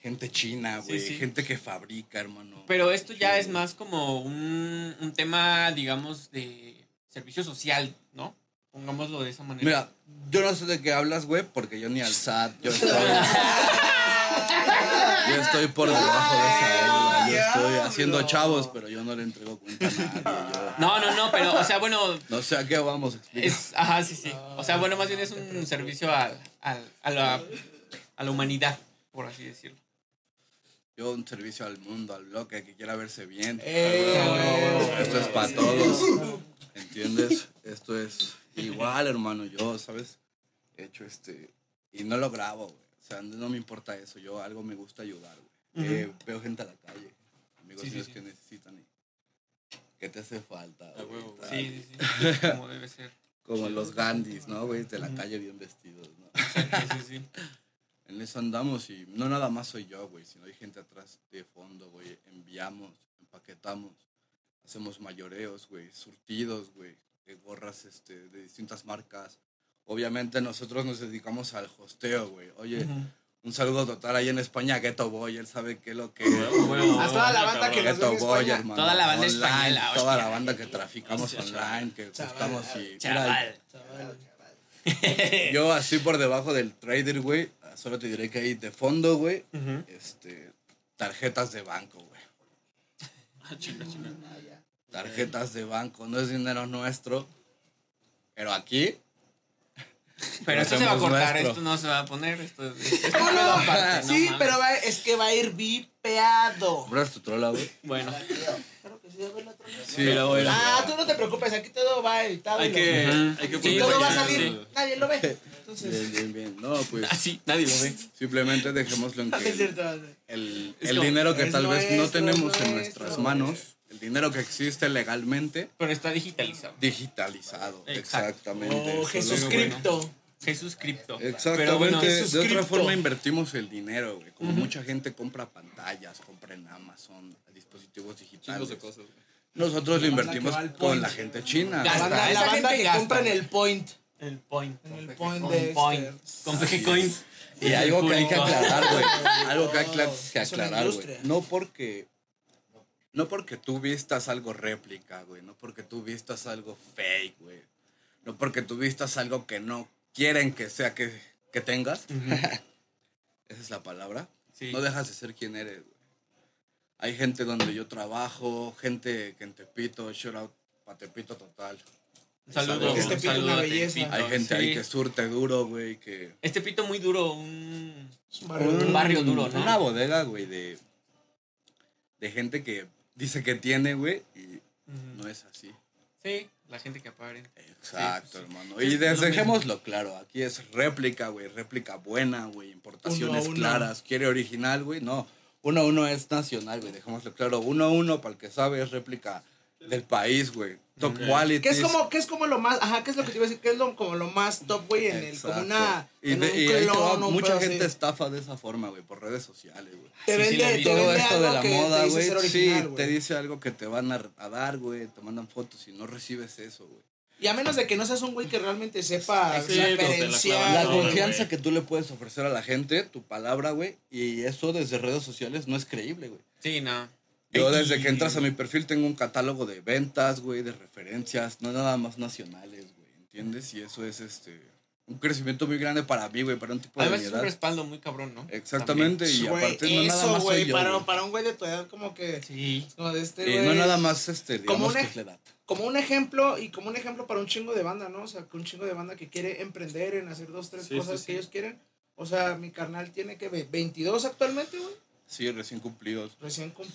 gente china, güey, gente que fabrica, hermano. pero esto ya es más como un, un tema, digamos, de servicio social, ¿no? Pongámoslo de esa manera. Mira, yo no sé de qué hablas, güey, porque yo ni al SAT, yo estoy, yo estoy por debajo de esa estoy haciendo chavos, pero yo no le entrego cuenta a nadie. yo- No, no, no, pero, o sea, bueno, no sé a qué vamos, explica. Es, ajá, sí, sí. O sea, bueno, más bien es un servicio al, al- a, la, a la humanidad, por así decirlo. Yo un servicio al mundo, al bloque, que quiera verse bien. Eh, Esto es para todos. ¿Entiendes? Esto es igual, hermano. Yo, ¿sabes? He hecho este. Y no lo grabo, güey. O sea, no me importa eso. Yo algo me gusta ayudar, güey. Eh, veo gente a la calle. Amigos Sí, sí, sí. que necesitan. Y, ¿Qué te hace falta? A güey? Sí, sí, sí. Como debe ser. Como los Gandhis, ¿no, güey? De la calle bien vestidos, ¿no? Exacto, sí, sí. En eso andamos y no nada más soy yo, güey, sino hay gente atrás de fondo, güey. Enviamos, empaquetamos, hacemos mayoreos, güey, surtidos, güey, de gorras este, de distintas marcas. Obviamente nosotros nos dedicamos al hosteo, güey. Oye, un saludo total ahí en España a Ghetto Boy, él sabe qué es lo que A toda la banda que nos Ghetto en Boy, hermano. Toda la banda online, española, Toda hostia. la banda que traficamos online, que Chaval, estamos y... mira, Chaval. Chaval. yo así por debajo del trader, güey, solo te diré que hay de fondo, güey, este, tarjetas de banco, güey. Ah, chinga. Tarjetas de banco, no es dinero nuestro, pero aquí... Pero esto se va a cortar, nuestro. esto no se va a poner, esto es... ¿Cómo no? aparte, no sí, mames. pero va- es que va a ir vipeado. ¿Compras tu trola, güey? Bueno, Claro que sí, a ver la otra vez. Sí, Pero bueno. Ah, tú no te preocupes, aquí todo va editado. Hay que, Ujú. hay que Sí, todo va a salir, sí. nadie lo ve. Entonces, Bien, bien, bien. No, pues así, nadie lo ve. simplemente dejémoslo en no que cierto. el, el como- dinero que tal vez no tenemos en nuestras manos, el dinero que existe legalmente, Pero está digitalizado. digitalizado. Exacto. Exactamente. Oh, Eso Jesús. Cripto. Jesús Cripto. Exactamente. Pero bueno, Jesús de otra forma invertimos el dinero, güey. Como mucha gente compra pantallas, compra en Amazon, dispositivos digitales. De cosas. Nosotros lo La banda invertimos con point. la gente china. La Gasta. banda, esa la banda gente que gasta, compra en el point. El point. En el point Con de point. este. Con PG Coins. Y algo que hay que aclarar, güey. Algo que hay que aclarar, güey. No porque. No porque tú vistas algo réplica, güey. No porque tú vistas algo fake, güey. No porque tú vistas algo que no quieren que sea que, que tengas. Esa es la palabra. Sí. No dejas de ser quien eres, güey. Hay gente donde yo trabajo, gente que en Tepito, shout out pa' Tepito total. Un saludo. Que este pito saludo una belleza. Tepito, Hay gente sí. ahí que surte duro, güey, que... Este pito muy duro, un... Barrio Un duro. barrio duro, ¿no? Una bodega, güey, de, de gente que dice que tiene, güey, y no es así. Sí, la gente que aparenta. Exacto, Sí, hermano. Sí, Y mismo. dejémoslo claro, aquí es réplica, güey, réplica buena, güey, importaciones Uno a uno. claras. ¿Quiere original, güey? No. Uno a uno es nacional, güey, dejémoslo claro. Uno a uno, para el que sabe, es réplica del país, güey. Top quality. ¿Qué es como, qué es como lo más, ajá, qué es lo que te iba a decir? ¿Qué es lo, como lo más top, güey, en el, como una, Y, en de- un y va, clon, un mucha gente así? estafa de esa forma, güey, por redes sociales, güey. Te Sí, vende, te todo vende esto de la que moda, güey. Sí, te dice algo que te van a, a dar, güey. Te mandan fotos y no recibes eso, güey. Y a menos de que no seas un güey que realmente sepa Sí, te la La confianza güey. que tú le puedes ofrecer a la gente, tu palabra, güey. Y eso desde redes sociales no es creíble, güey. Sí, no. Yo Y- desde que entras a mi perfil tengo un catálogo de ventas, güey, de referencias, no nada más nacionales, güey. ¿Entiendes? Y eso es este un crecimiento muy grande para mí, güey, para un tipo de Además mi es un edad. respaldo muy cabrón, ¿no? Exactamente, y Güey, aparte no nada eso, más soy güey, yo, para, güey. para un güey de tu edad, como que, También. Sí. como de este, Y güey, no nada más, este, Como digamos un que es la edad. como un ejemplo y como un ejemplo para un chingo de banda, ¿no? O sea, que un chingo de banda que quiere emprender en hacer dos, tres Sí, cosas sí, que sí. ellos quieren. O sea, mi carnal tiene que ve- 22 actualmente, güey. Sí, recién cumplidos. Recién güey,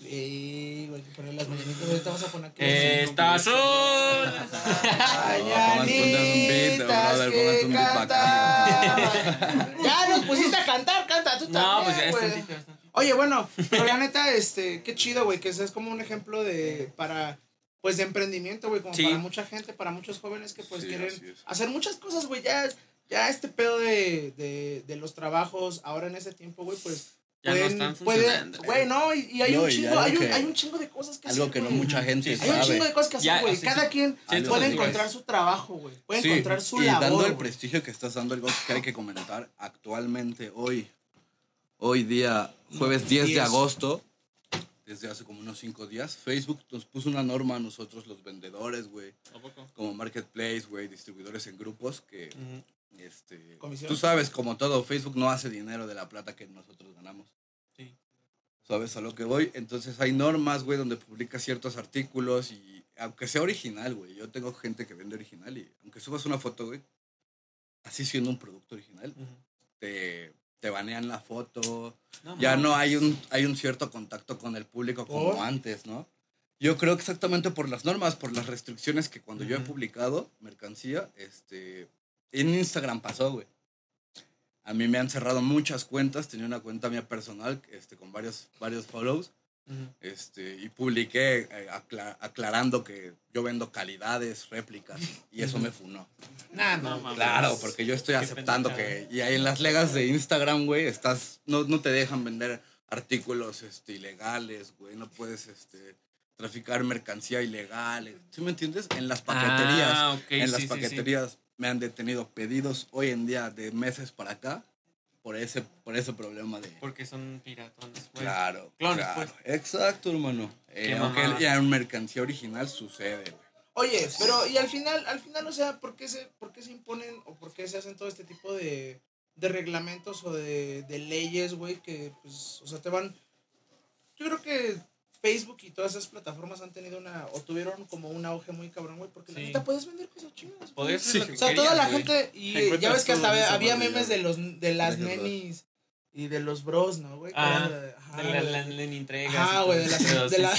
hay que poner las mañanitas. Ahorita vamos a poner aquí. Estas son... Mañanitas que beat cantan. Ya nos pusiste a cantar, canta tú No, también, pues ya es tantito. Oye, bueno, pero la neta, este, qué chido, güey, que es como un ejemplo de, para, pues, de emprendimiento, güey, como Sí. para mucha gente, para muchos jóvenes que, pues, Sí, quieren hacer muchas cosas, güey, ya, ya este pedo de, de, de los trabajos ahora en ese tiempo, güey, pues, Ya no pueden, están pueden, funcionando. güey, no, y, y hay No, un y chingo, algo hay un, que- hay un chingo de cosas que Algo hacer, que no mucha gente Sí, Hay un sabe. chingo de cosas que hacer, güey. Cada sí. quien Sí, puede encontrar sí. su trabajo, güey. Puede Sí, encontrar su y labor. dando el prestigio que estás dando, algo que hay que comentar actualmente, hoy, hoy día, jueves 10 de 10. agosto, desde hace como unos 5 días, Facebook nos puso una norma a nosotros, los vendedores, güey, ¿A poco? como marketplace, güey, distribuidores en grupos, que. Este, Comisión. tú sabes, como todo, Facebook no hace dinero de la plata que nosotros ganamos. Sí. ¿Sabes a lo que voy? Entonces hay normas, güey, donde publicas ciertos artículos y aunque sea original, güey, yo tengo gente que vende original y aunque subas una foto, güey, así siendo un producto original, te, te banean la foto, No, ya no hay un, hay un cierto contacto con el público como antes, ¿no? Yo creo que exactamente por las normas, por las restricciones que cuando yo he publicado mercancía, este, en Instagram pasó, güey. A mí me han cerrado muchas cuentas, tenía una cuenta mía personal, este, con varios, varios follows, Ujú. este, y publiqué eh, acla- aclarando que yo vendo calidades, réplicas, y eso me funó. Nah, No no, mames. Claro, porque yo estoy Qué aceptando pendejada. que. Y ahí en las legas de Instagram, güey, estás. No, no te dejan vender artículos este, ilegales, güey. No puedes este, traficar mercancía ilegal. ¿Sí me entiendes? En las paqueterías. Ah, ok, en sí, las sí, sí. Me han detenido pedidos hoy en día de meses para acá por ese, por ese problema de... Porque son piratones, güey. Claro, Clones, claro. pues. Exacto, hermano. Eh, aunque ya en mercancía original sucede, güey. Oye, pero y al final, al final, o sea, ¿por qué se, por qué se imponen o por qué se hacen todo este tipo de, de reglamentos o de, de leyes, güey, que, pues, o sea, te van... Yo creo que Facebook y todas esas plataformas han tenido una, o tuvieron como un auge muy cabrón, güey, porque la Sí. neta puedes vender cosas chidas. güey. Poder Sí. O sea, toda la gente, y ya ves que hasta había modalidad. memes de los de las nenis y de los bros, ¿no, güey? Ah, de- ajá, De la, güey. la, la entregas. Y güey, de las, de la-.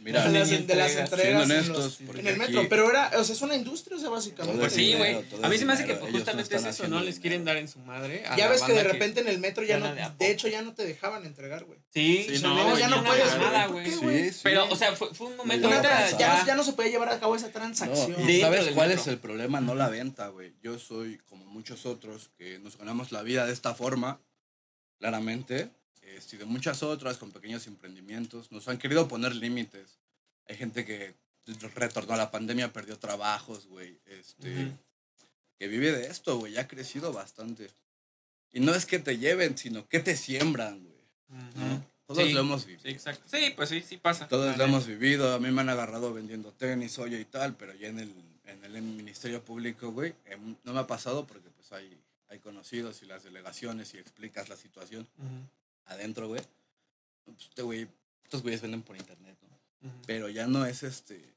Mira, de las, Siendo de las entregas. en, los- el metro. aquí- Pero era, o sea, es una industria, o sea, básicamente. Pues es sí, güey. A mí se me hace que justamente es eso, ¿no? Les quieren dar en su madre. a Ya la ves que de repente en el metro ya no, de hecho ya no te dejaban entregar, güey. Sí, Sí, sí, no, no, güey, ya no no puedes nada, ¿por güey. Sí, sí. Pero, o sea, fue, fue un momento. Ya, ya, no se puede llevar a cabo esa transacción. ¿sabes cuál es el problema? No la venta, güey. Yo soy como muchos otros que nos ganamos la vida de esta forma, claramente, este, y de muchas otras con pequeños emprendimientos. Nos han querido poner límites. Hay gente que retornó a la pandemia, perdió trabajos, güey. Este. Que vive de esto, güey. Ha crecido bastante. Y no es que te lleven, sino que te siembran, güey. Todos Sí, lo hemos vivido. Sí, exacto. Sí, pues sí, sí pasa. Todos lo hemos vivido. A mí me han agarrado vendiendo tenis, olla y tal, pero ya en el, en el Ministerio Público, güey, em, no me ha pasado porque pues hay, hay conocidos y las delegaciones y explicas la situación adentro, güey. Pues, este güey, estos güeyes venden por internet, ¿no? Pero ya no es este,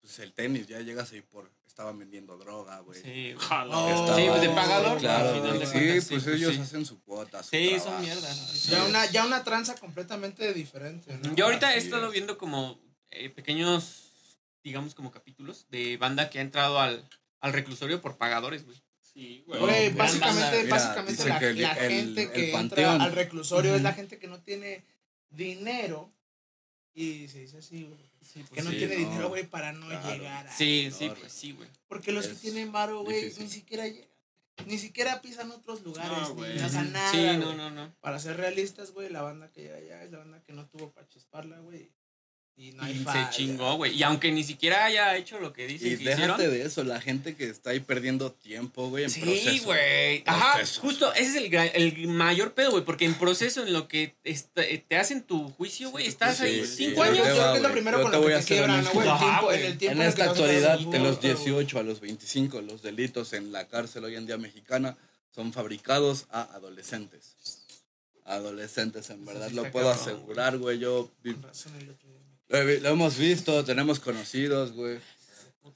pues el tenis, ya llegas ahí por, estaban vendiendo droga, güey. Sí. Oh, Estaba- Sí, pues, de pagador, Claro, al final de sí, cuentas, pues pues, ellos sí. hacen su cuota. su Sí, son trabajo. mierdas. sí, sí. Ya una, ya una tranza completamente diferente, ¿no? Yo ahorita he estado es. viendo como eh, pequeños, digamos, como capítulos de banda que ha entrado al, al reclusorio por pagadores, güey. Sí, güey. Básicamente, Mira, básicamente la, que el- la el- gente el que panteón. entra al reclusorio es la gente que no tiene dinero y se dice así, güey. Sí, Que pues no sí. tiene no. dinero, güey, para no Claro. llegar a... Sí, sí, No, pues sí, güey. Porque los que tienen varo, güey, difícil. ni siquiera llegan. Ni siquiera pisan otros lugares, No, ni hacen nada. Sí, güey. no, no, no. Para ser realistas, güey, la banda que llega allá es la banda que no tuvo para chisparla, güey. Y no hay Y se chingó, güey. Y aunque ni siquiera haya hecho lo que Y dicen que hicieron. déjate de eso, la gente que está ahí perdiendo tiempo, güey, en Sí, güey. Ajá, Proceso. justo, ese es el, el mayor pedo, güey, porque en proceso en lo que est- te hacen tu juicio, güey, estás Sí, ahí sí, cinco años. yo creo que es lo primero con te lo voy que a te quiebran, ¿no, honesto. güey? El Ajá, tiempo, en el tiempo En esta actualidad, de los gusto, güey. 18 a los 25, los delitos en la cárcel hoy en día mexicana son fabricados a adolescentes. Adolescentes, en verdad, lo puedo asegurar, güey. Yo vi- Lo, lo hemos visto, tenemos conocidos, güey.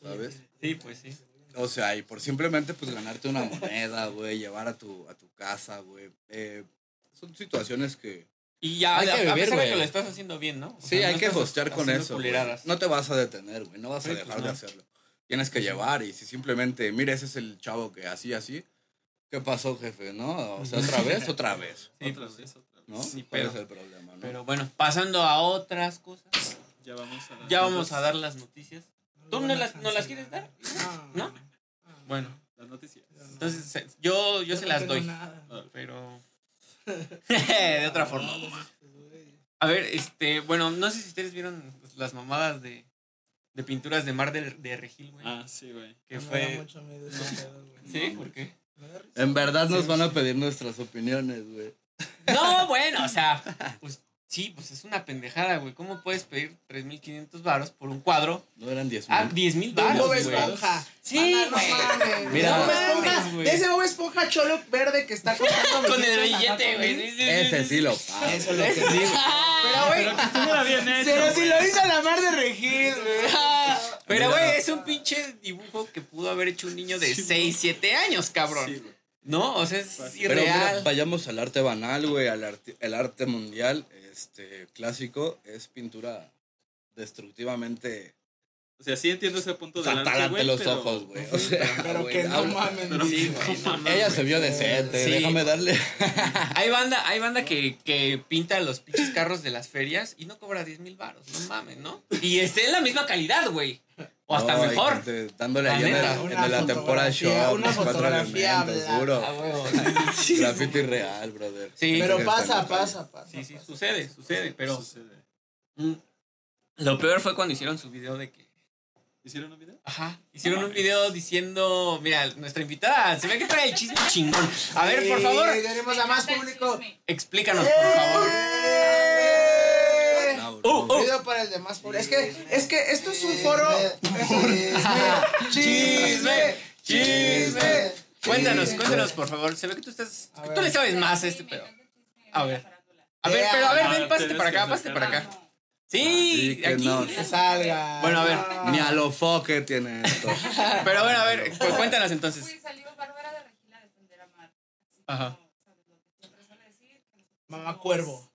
¿Sabes? Sí, pues sí. O sea, y por simplemente pues ganarte una moneda, güey, llevar a tu, a tu casa, güey. Eh, son situaciones que... Y ya, Hay a, que a vivir, pesar de güey. que lo estás haciendo bien, ¿no? O Sí, sea, hay no que hostear con eso. No te vas a detener, güey. No vas a Sí, dejar pues, de hacerlo. Tienes que llevar y si simplemente, mira, ese es el chavo que así, así. ¿Qué pasó, jefe? ¿No? O sea, otra vez, otra vez. Sí, otra pues, vez, otra vez. ¿No? Sí, ¿Cuál pero- es el problema, no? Pero bueno, pasando a otras cosas. Ya vamos a las Ya vamos a dar las noticias. ¿Tú no las, no las quieres dar? No. ¿No? Bueno, Las noticias. entonces yo, yo se no las doy. nada. Pero. de otra forma. A ver, este, bueno, no sé si ustedes vieron las mamadas de, de pinturas de Mar de, de Regil, güey. Ah, sí, güey. que No fue. mucho miedo. ¿Sí? ¿Por qué? En verdad nos van a pedir nuestras opiniones, güey. No, bueno, o sea, pues sí, pues es una pendejada, güey. ¿Cómo puedes pedir 3.500 varos por un cuadro? No eran 10 Ah, mil. 10.000 De un varos, Bob güey. Esponja. Sí, Ana, no güey. mames. Mira. Bob No Esponja, güey. de ese Bob Esponja cholo verde que está contando Con el billete, güey. Sí, sí, sí, Ese sí, sí lo. Eso es lo que sí. digo. Pero, güey, Pero que estuviera bien hecho. pero si güey. lo hizo la mar de Regil, güey. Pero, güey, es un pinche dibujo que pudo haber hecho un niño de 6, 7 años, cabrón. No, o sea, es. Pero mira, irreal. vayamos al arte banal, güey, al arte, el arte mundial, este, clásico, es pintura destructivamente O sea, sí entiendo ese punto fatal arte, ante güey, los pero- ojos, güey. O sea, Pero güey, que no habla- mames. pero- Sí, güey, no mames. Ella se vio decente, Sí. déjame darle. Hay banda, hay banda que, que pinta los pinches carros de las ferias y no cobra 10 mil baros. No mames, ¿no? Y esté en la misma calidad, güey. O hasta No, mejor. gente dándole ahí en, el- en Una la temporada shop, una fotografía juro. Ah, huevo. Graffiti real, brother. Sí. Pero pasa, pasa, pasa. Sí, sí, pasa. sucede, sucede, pero. Sucede. mm, Lo peor fue cuando hicieron su video de que. ¿Hicieron un video? Ajá. Hicieron un video diciendo. Mira, nuestra invitada se ve que trae el chisme chingón. A ver, por favor, Sí, tenemos a más público. explícanos, por favor. Uh. Pido para el de más público. Es que, es que esto es un foro. Chisme, chisme. Cuéntanos, Chisme. cuéntanos, por favor. Se ve que tú estás. Tú le sabes más a este pedo. A ver. A ver, pero a ver, ven, pásate para acá, pásate para acá. Sí, Sí, que aquí. no. Que salga. Bueno, a ver, No. Ni a lo foque tiene esto. Pero bueno, a ver, pues cuéntanos entonces. Uy, salió Bárbara de Regil a defender a Mar. Ajá. Mamá cuervo.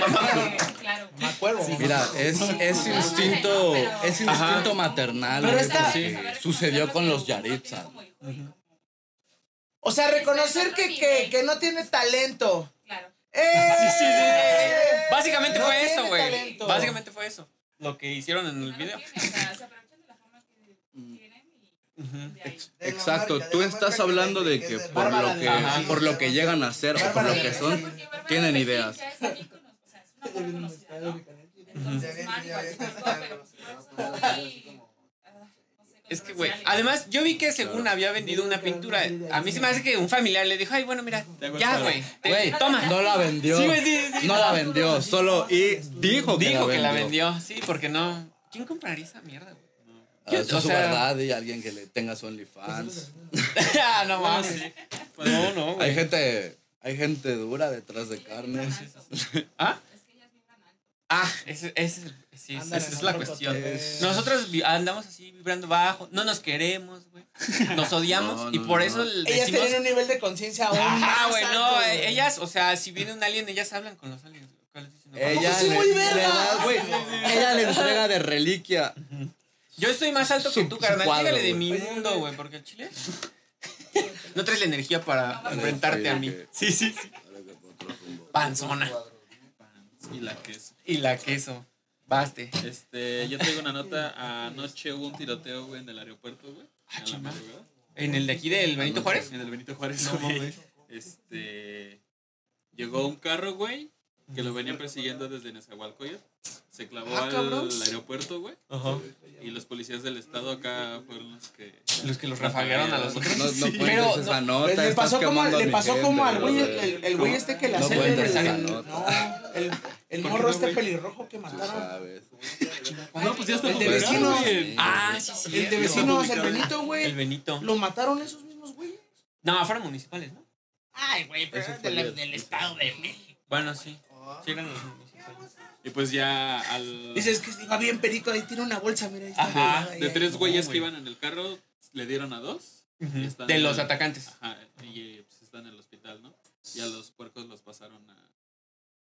Mamá cuervo. Mira, es, es instinto, es instinto maternal. Pero esta- sí, sucedió con los Yaritza. O sea, reconocer que, que, que no tiene talento. Claro. ¡Eh! Sí, sí, sí, sí. Básicamente No fue eso, güey. Básicamente fue eso. Lo que hicieron en el No video. lo tiene, o sea, se aprovechan de la fama que Exacto, tú estás hablando de que por lo que, Ajá. por lo que llegan a ser o por lo que son, tienen de ideas. Es que, güey, además yo vi que según había vendido una pintura, a mí se me hace que un familiar le dijo, ay, bueno, mira, ya, paro". güey, toma. no la vendió. Sí, güey, sí, sí. No la vendió, solo y dijo que, Dijo la, que la vendió. vendió, sí, porque no. ¿Quién compraría esa mierda, güey? Ah, O es su sea- verdad y alguien que le tenga su OnlyFans. ah, no mames. Puede No, no, güey. Hay gente, hay gente dura detrás de carne. ¿Ah? Es que ellas vibran alto. Ah, ese, ese, sí, Andan esa es la cuestión. Nosotros andamos así vibrando bajo, no nos queremos, güey. Nos odiamos No, y por no. eso Ellas tienen un nivel de conciencia aún Ajá, más güey, no, eh, ellas, o sea, si viene un alien, ellas hablan con los aliens. Ella le, muy le verga? da, güey, ella le entrega de reliquia. Yo estoy más alto que tú, carnal. cuadro, Dígale de mi mundo, güey, porque el chile. No traes la energía para enfrentarte a mí. Sí, sí, sí. Panzona. Y la queso. Y la queso. Baste. Este, yo traigo una nota. Anoche hubo un tiroteo, güey, en el aeropuerto, güey. Ah, A. ¿En el de aquí del Benito Juárez? En el Benito Juárez, No. Este. Llegó un carro, güey, que lo venía persiguiendo desde Nezahualcóyotl. Se clavó Ah, al aeropuerto, güey. Ajá. Y los policías del estado acá fueron los que. Los que los rafaguearon a los otros. No, no Sí. cuentes Pero esa no, nota. Le, pasó como, le pasó gente, como al güey, el, güey este que la No hace el, no, el, el ¿Por morro este pelirrojo que mataron. sabes. No, pues ya está El de vecinos. Ah, sí, sí. El de vecinos, el Benito, güey. El Benito. Lo mataron esos mismos güeyes. No, fueron municipales, ¿no? Ay, güey, pero del, el- del Estado de México. Bueno, sí. Sí eran los municipales. Y pues ya al. Dices que iba bien perico, ahí tiene una bolsa, mira. Ahí está Ajá, ahí, De ahí. tres No, güeyes güey. que iban en el carro, le dieron a dos. y están De los el- atacantes. Ajá, y eh, pues están en el hospital, ¿no? Y a los puercos los pasaron a.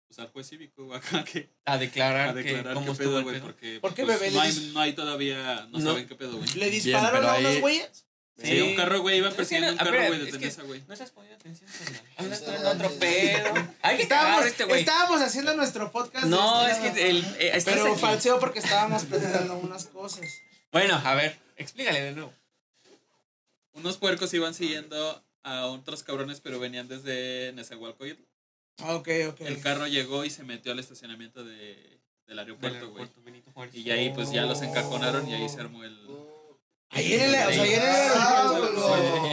Pues al juez cívico, acá que. A declarar, A declarar que cómo qué estuvo pedo, güey, porque. ¿Por qué, pues, bebé? No hay, no hay todavía. No, No. saben qué pedo, güey. ¿Le dispararon a unos güeyes? Sí, un carro, güey, que persiguiendo no- un carro, güey, es desde esa, güey. No estás poniendo atención, carnal. Andas en otro pedo. Hay que Estábamos, este güey. estábamos haciendo nuestro podcast. No, es que el. eh, estás Pero aquí. falseó porque estábamos platicando unas cosas. Bueno, a ver, explícale de nuevo. Unos puercos iban siguiendo a otros cabrones, pero venían desde Nezahualcóyotl. Ok, ok. El carro llegó y se metió al estacionamiento de, del aeropuerto, güey. Y ahí pues ya los encajonaron y ahí se armó el... Ahí en el, o sea, ahí en el aeropuerto.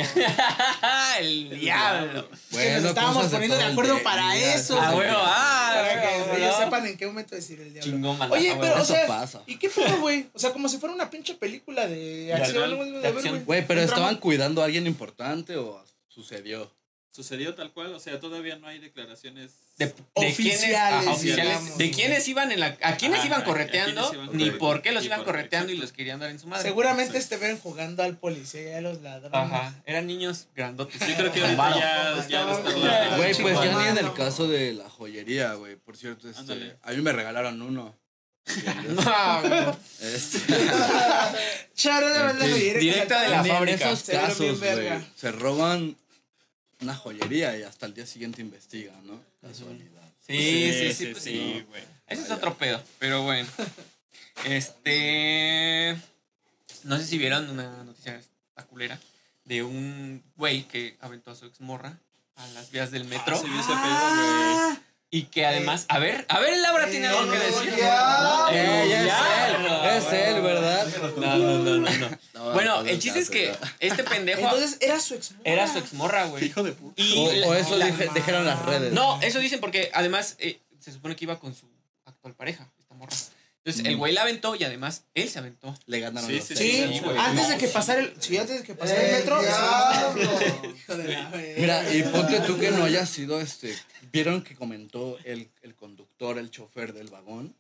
el diablo. que nos estábamos poniendo de acuerdo para eso. Ah, ah, Para que ellos sepan en qué momento decir el diablo. Chingón, mala, Oye, ah, pero, o sea, pasa. ¿y qué pedo, güey? O sea, como si fuera una pinche película de acción. güey, pero estaban cuidando a alguien importante o sucedió. Sucedió tal cual, o sea, todavía no hay declaraciones... de, de Oficiales, quiénes, ajá, oficiales, digamos. de quiénes iban en la a quiénes Ajá, iban correteando quiénes iban ni por qué los iban correteando y los querían dar en su madre Seguramente estuvieron jugando al policía y a los ladrones. ajá eran niños grandotes Yo creo que ahorita ya, Güey, pues ya ni en el caso de la joyería, güey. Por cierto, este, Ándale. a mí me regalaron uno. No, güey. Este, Charo de verdad, directa de la fábrica. esos casos, güey, se roban una joyería y hasta el día siguiente investigan, ¿no? Casualidad. sí sí sí, sí, pues sí, sí. güey. ese es otro pedo pero bueno este no sé si vieron una noticia esta culera de un güey que aventó a su exmorra a las vías del metro Ah, güey. Y que además, a ver, a ver, Laura tiene algo que decir. ya. Eh, ya Ya. es él. Es él, ¿verdad? No, no, no. No, Bueno, no, el chiste es que no. este pendejo Entonces era su ex. era su exmorra, güey. Hijo de puta. Y O, o eso la- dije- dijeron las redes. No, eso dicen porque además eh, se supone que iba con su actual pareja, esta morra. Entonces el güey la aventó y además él se aventó. Le ganaron Sí, los sí, Sí, Sí, güey. antes de que pasara el, sí, antes de que pasara el Eh, metro. diablo. Hijo de la. Mira, y ponte tú que no haya sido este. ¿Vieron que comentó el, el conductor, el chofer del vagón?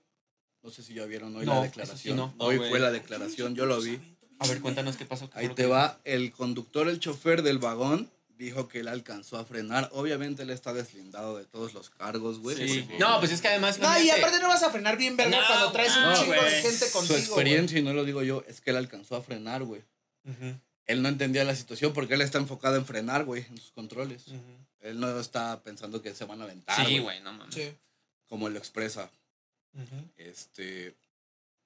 No sé si ya vieron hoy No, la declaración. sí no. Hoy No, fue la declaración, yo lo vi. A ver, cuéntanos qué pasó. Ahí te que- va. El conductor, el chofer del vagón, dijo que él alcanzó a frenar. Obviamente él está deslindado de todos los cargos, güey. Sí. porque No, pues es que además. No, y aparte no vas a frenar bien verga No, cuando traes un no, chingo de gente contigo. Su experiencia, y no lo digo yo, es que él alcanzó a frenar, güey. Ujú, Él no entendía la situación porque él está enfocado en frenar, güey, en sus controles. ujú. Él no está pensando que se van a aventar. Sí, güey, no mames. Sí. Como él lo expresa. Ujú. Este.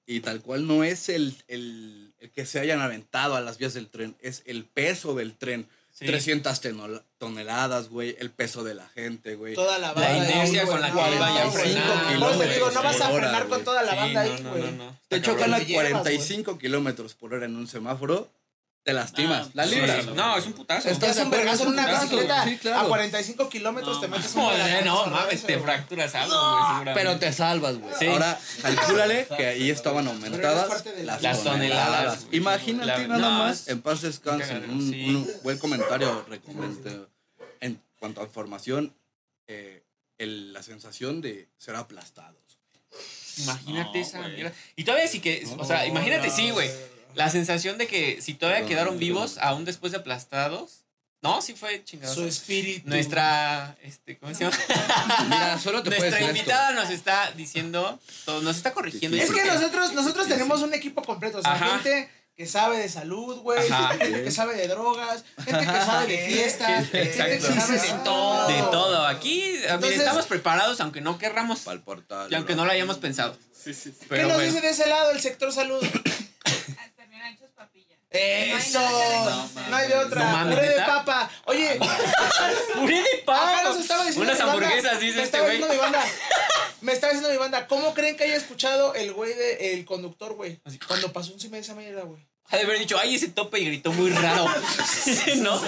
Y tal cual no es el, el, el que se hayan aventado a las vías del tren, es el peso del tren. Sí. 300 teno- toneladas, güey, el peso de la gente, güey. Toda la La banda. inercia güey, con la que no, iba ya güey, frenando. no. Por eso te digo, no vas a por hora, frenar con toda la Sí, banda no, ahí, no, güey. no, no. Te Está chocan a Te llevas, 45 kilómetros por hora en un semáforo, te lastimas. Ah, la libras. sí, No, es un putazo. Estás Es un vergazo en una bicicleta. Sí, claro. A 45 kilómetros No, te metes un Joder, no mames, te fracturas algo, güey. Pero te salvas, güey. Sí. Ahora, calcúlale que ahí estaban aumentadas las, las toneladas. Imagínate La- nada no, más, en paz descanse, Cagadero, un, buen comentario recomendé en cuanto a información, eh, el- la sensación de ser aplastados. Imagínate No, esa mierda. Y todavía sí que, o sea, imagínate, sí, güey. La sensación de que si todavía No, quedaron no, vivos, no. aún después de aplastados. No, sí fue chingado. Su espíritu. Nuestra, este, ¿cómo se llama? Mira, solo te Nuestra decir invitada nos está diciendo, todo, nos está corrigiendo. Sí, Es que nosotros, nosotros tenemos un equipo completo. O sea, Ajá. gente que sabe de salud, güey. Gente que sabe de drogas. Gente que sabe de fiestas. Sí, Gente que sabe de todo. De todo. Aquí, Entonces- estamos preparados, aunque no querramos, Para el portal. y aunque no lo hayamos pensado. Sí, sí, sí. ¿Qué Pero nos bueno. dice de ese lado el sector salud? Papilla. Eso. No No hay de otra. No mames, Puré de ¿neta? papa. Oye, ¡Puré de acá pavo! nos estaba diciendo Unas mi banda, hamburguesas, dice me este estaba güey. diciendo mi banda. Me estaba diciendo mi banda, ¿cómo creen que haya escuchado el güey de el conductor, güey? Así. Cuando pasó un cima de esa mierda, güey. Ha de haber dicho, ay, ese tope y gritó muy raro. ¿No?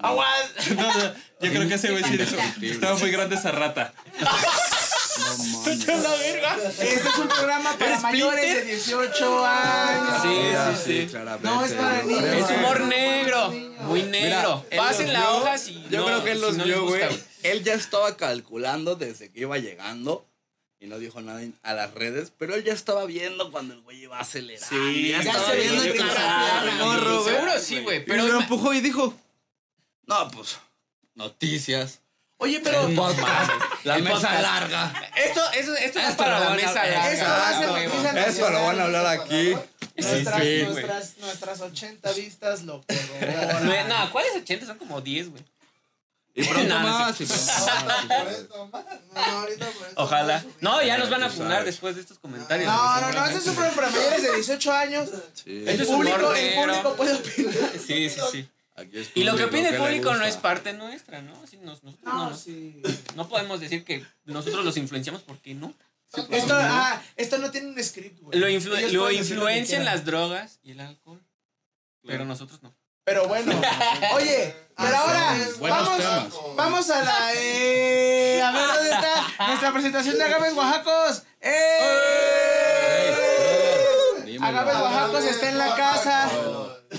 ¡Aguas! No, no, yo creo que ese güey sí dijo, estaba muy grande esa rata. No mames. la verga! Este es un programa para ¿Eres mayores de Splinter? 18 años. Sí, sí, sí. claramente. No, es para niños. Es humor negro. Muy negro. él Pasen los la vio, hoja si Yo no- creo que él si los no les vio, gusta, güey. Él ya estaba calculando desde que iba llegando y no dijo nada a las redes, pero él ya estaba viendo cuando el güey iba a acelerar. Sí, ya ya estaba se viendo plana, morro, güey. Seguro sí, güey. Pero Pero lo empujó y dijo, no, pues, noticias, Oye, pero el podcast, la El mesa podcast. larga. esto, eso, esto es Esto para la mesa larga. Esto va a ser Eso lo van a hablar aquí. nuestras, Sí, nuestras, nuestras 80 vistas lo No, corroboran. no, ¿cuáles 80? Son como 10, güey. Y pronto más. Ojalá. No, ya nos van a funar después de estos comentarios. No, no, no, este es un programa para mayores de 18 años. Sí. El Esto público puede opinar. Sí, sí, sí. Aquí es Y lo que opine el público no es parte nuestra, ¿no? Nos- nosotros no, No, sí. no podemos decir que nosotros los influenciamos porque no. Esto, ah, esto no tiene un script, güey. Lo, influ- lo influencian las drogas y el alcohol, pero nosotros no. Pero bueno, oye, pero Ah, ahora vamos, temas. vamos a la. Eh, a ver dónde está nuestra presentación de Agaves Oaxacos. ¡Eh! Agaves Oaxacos está en la casa.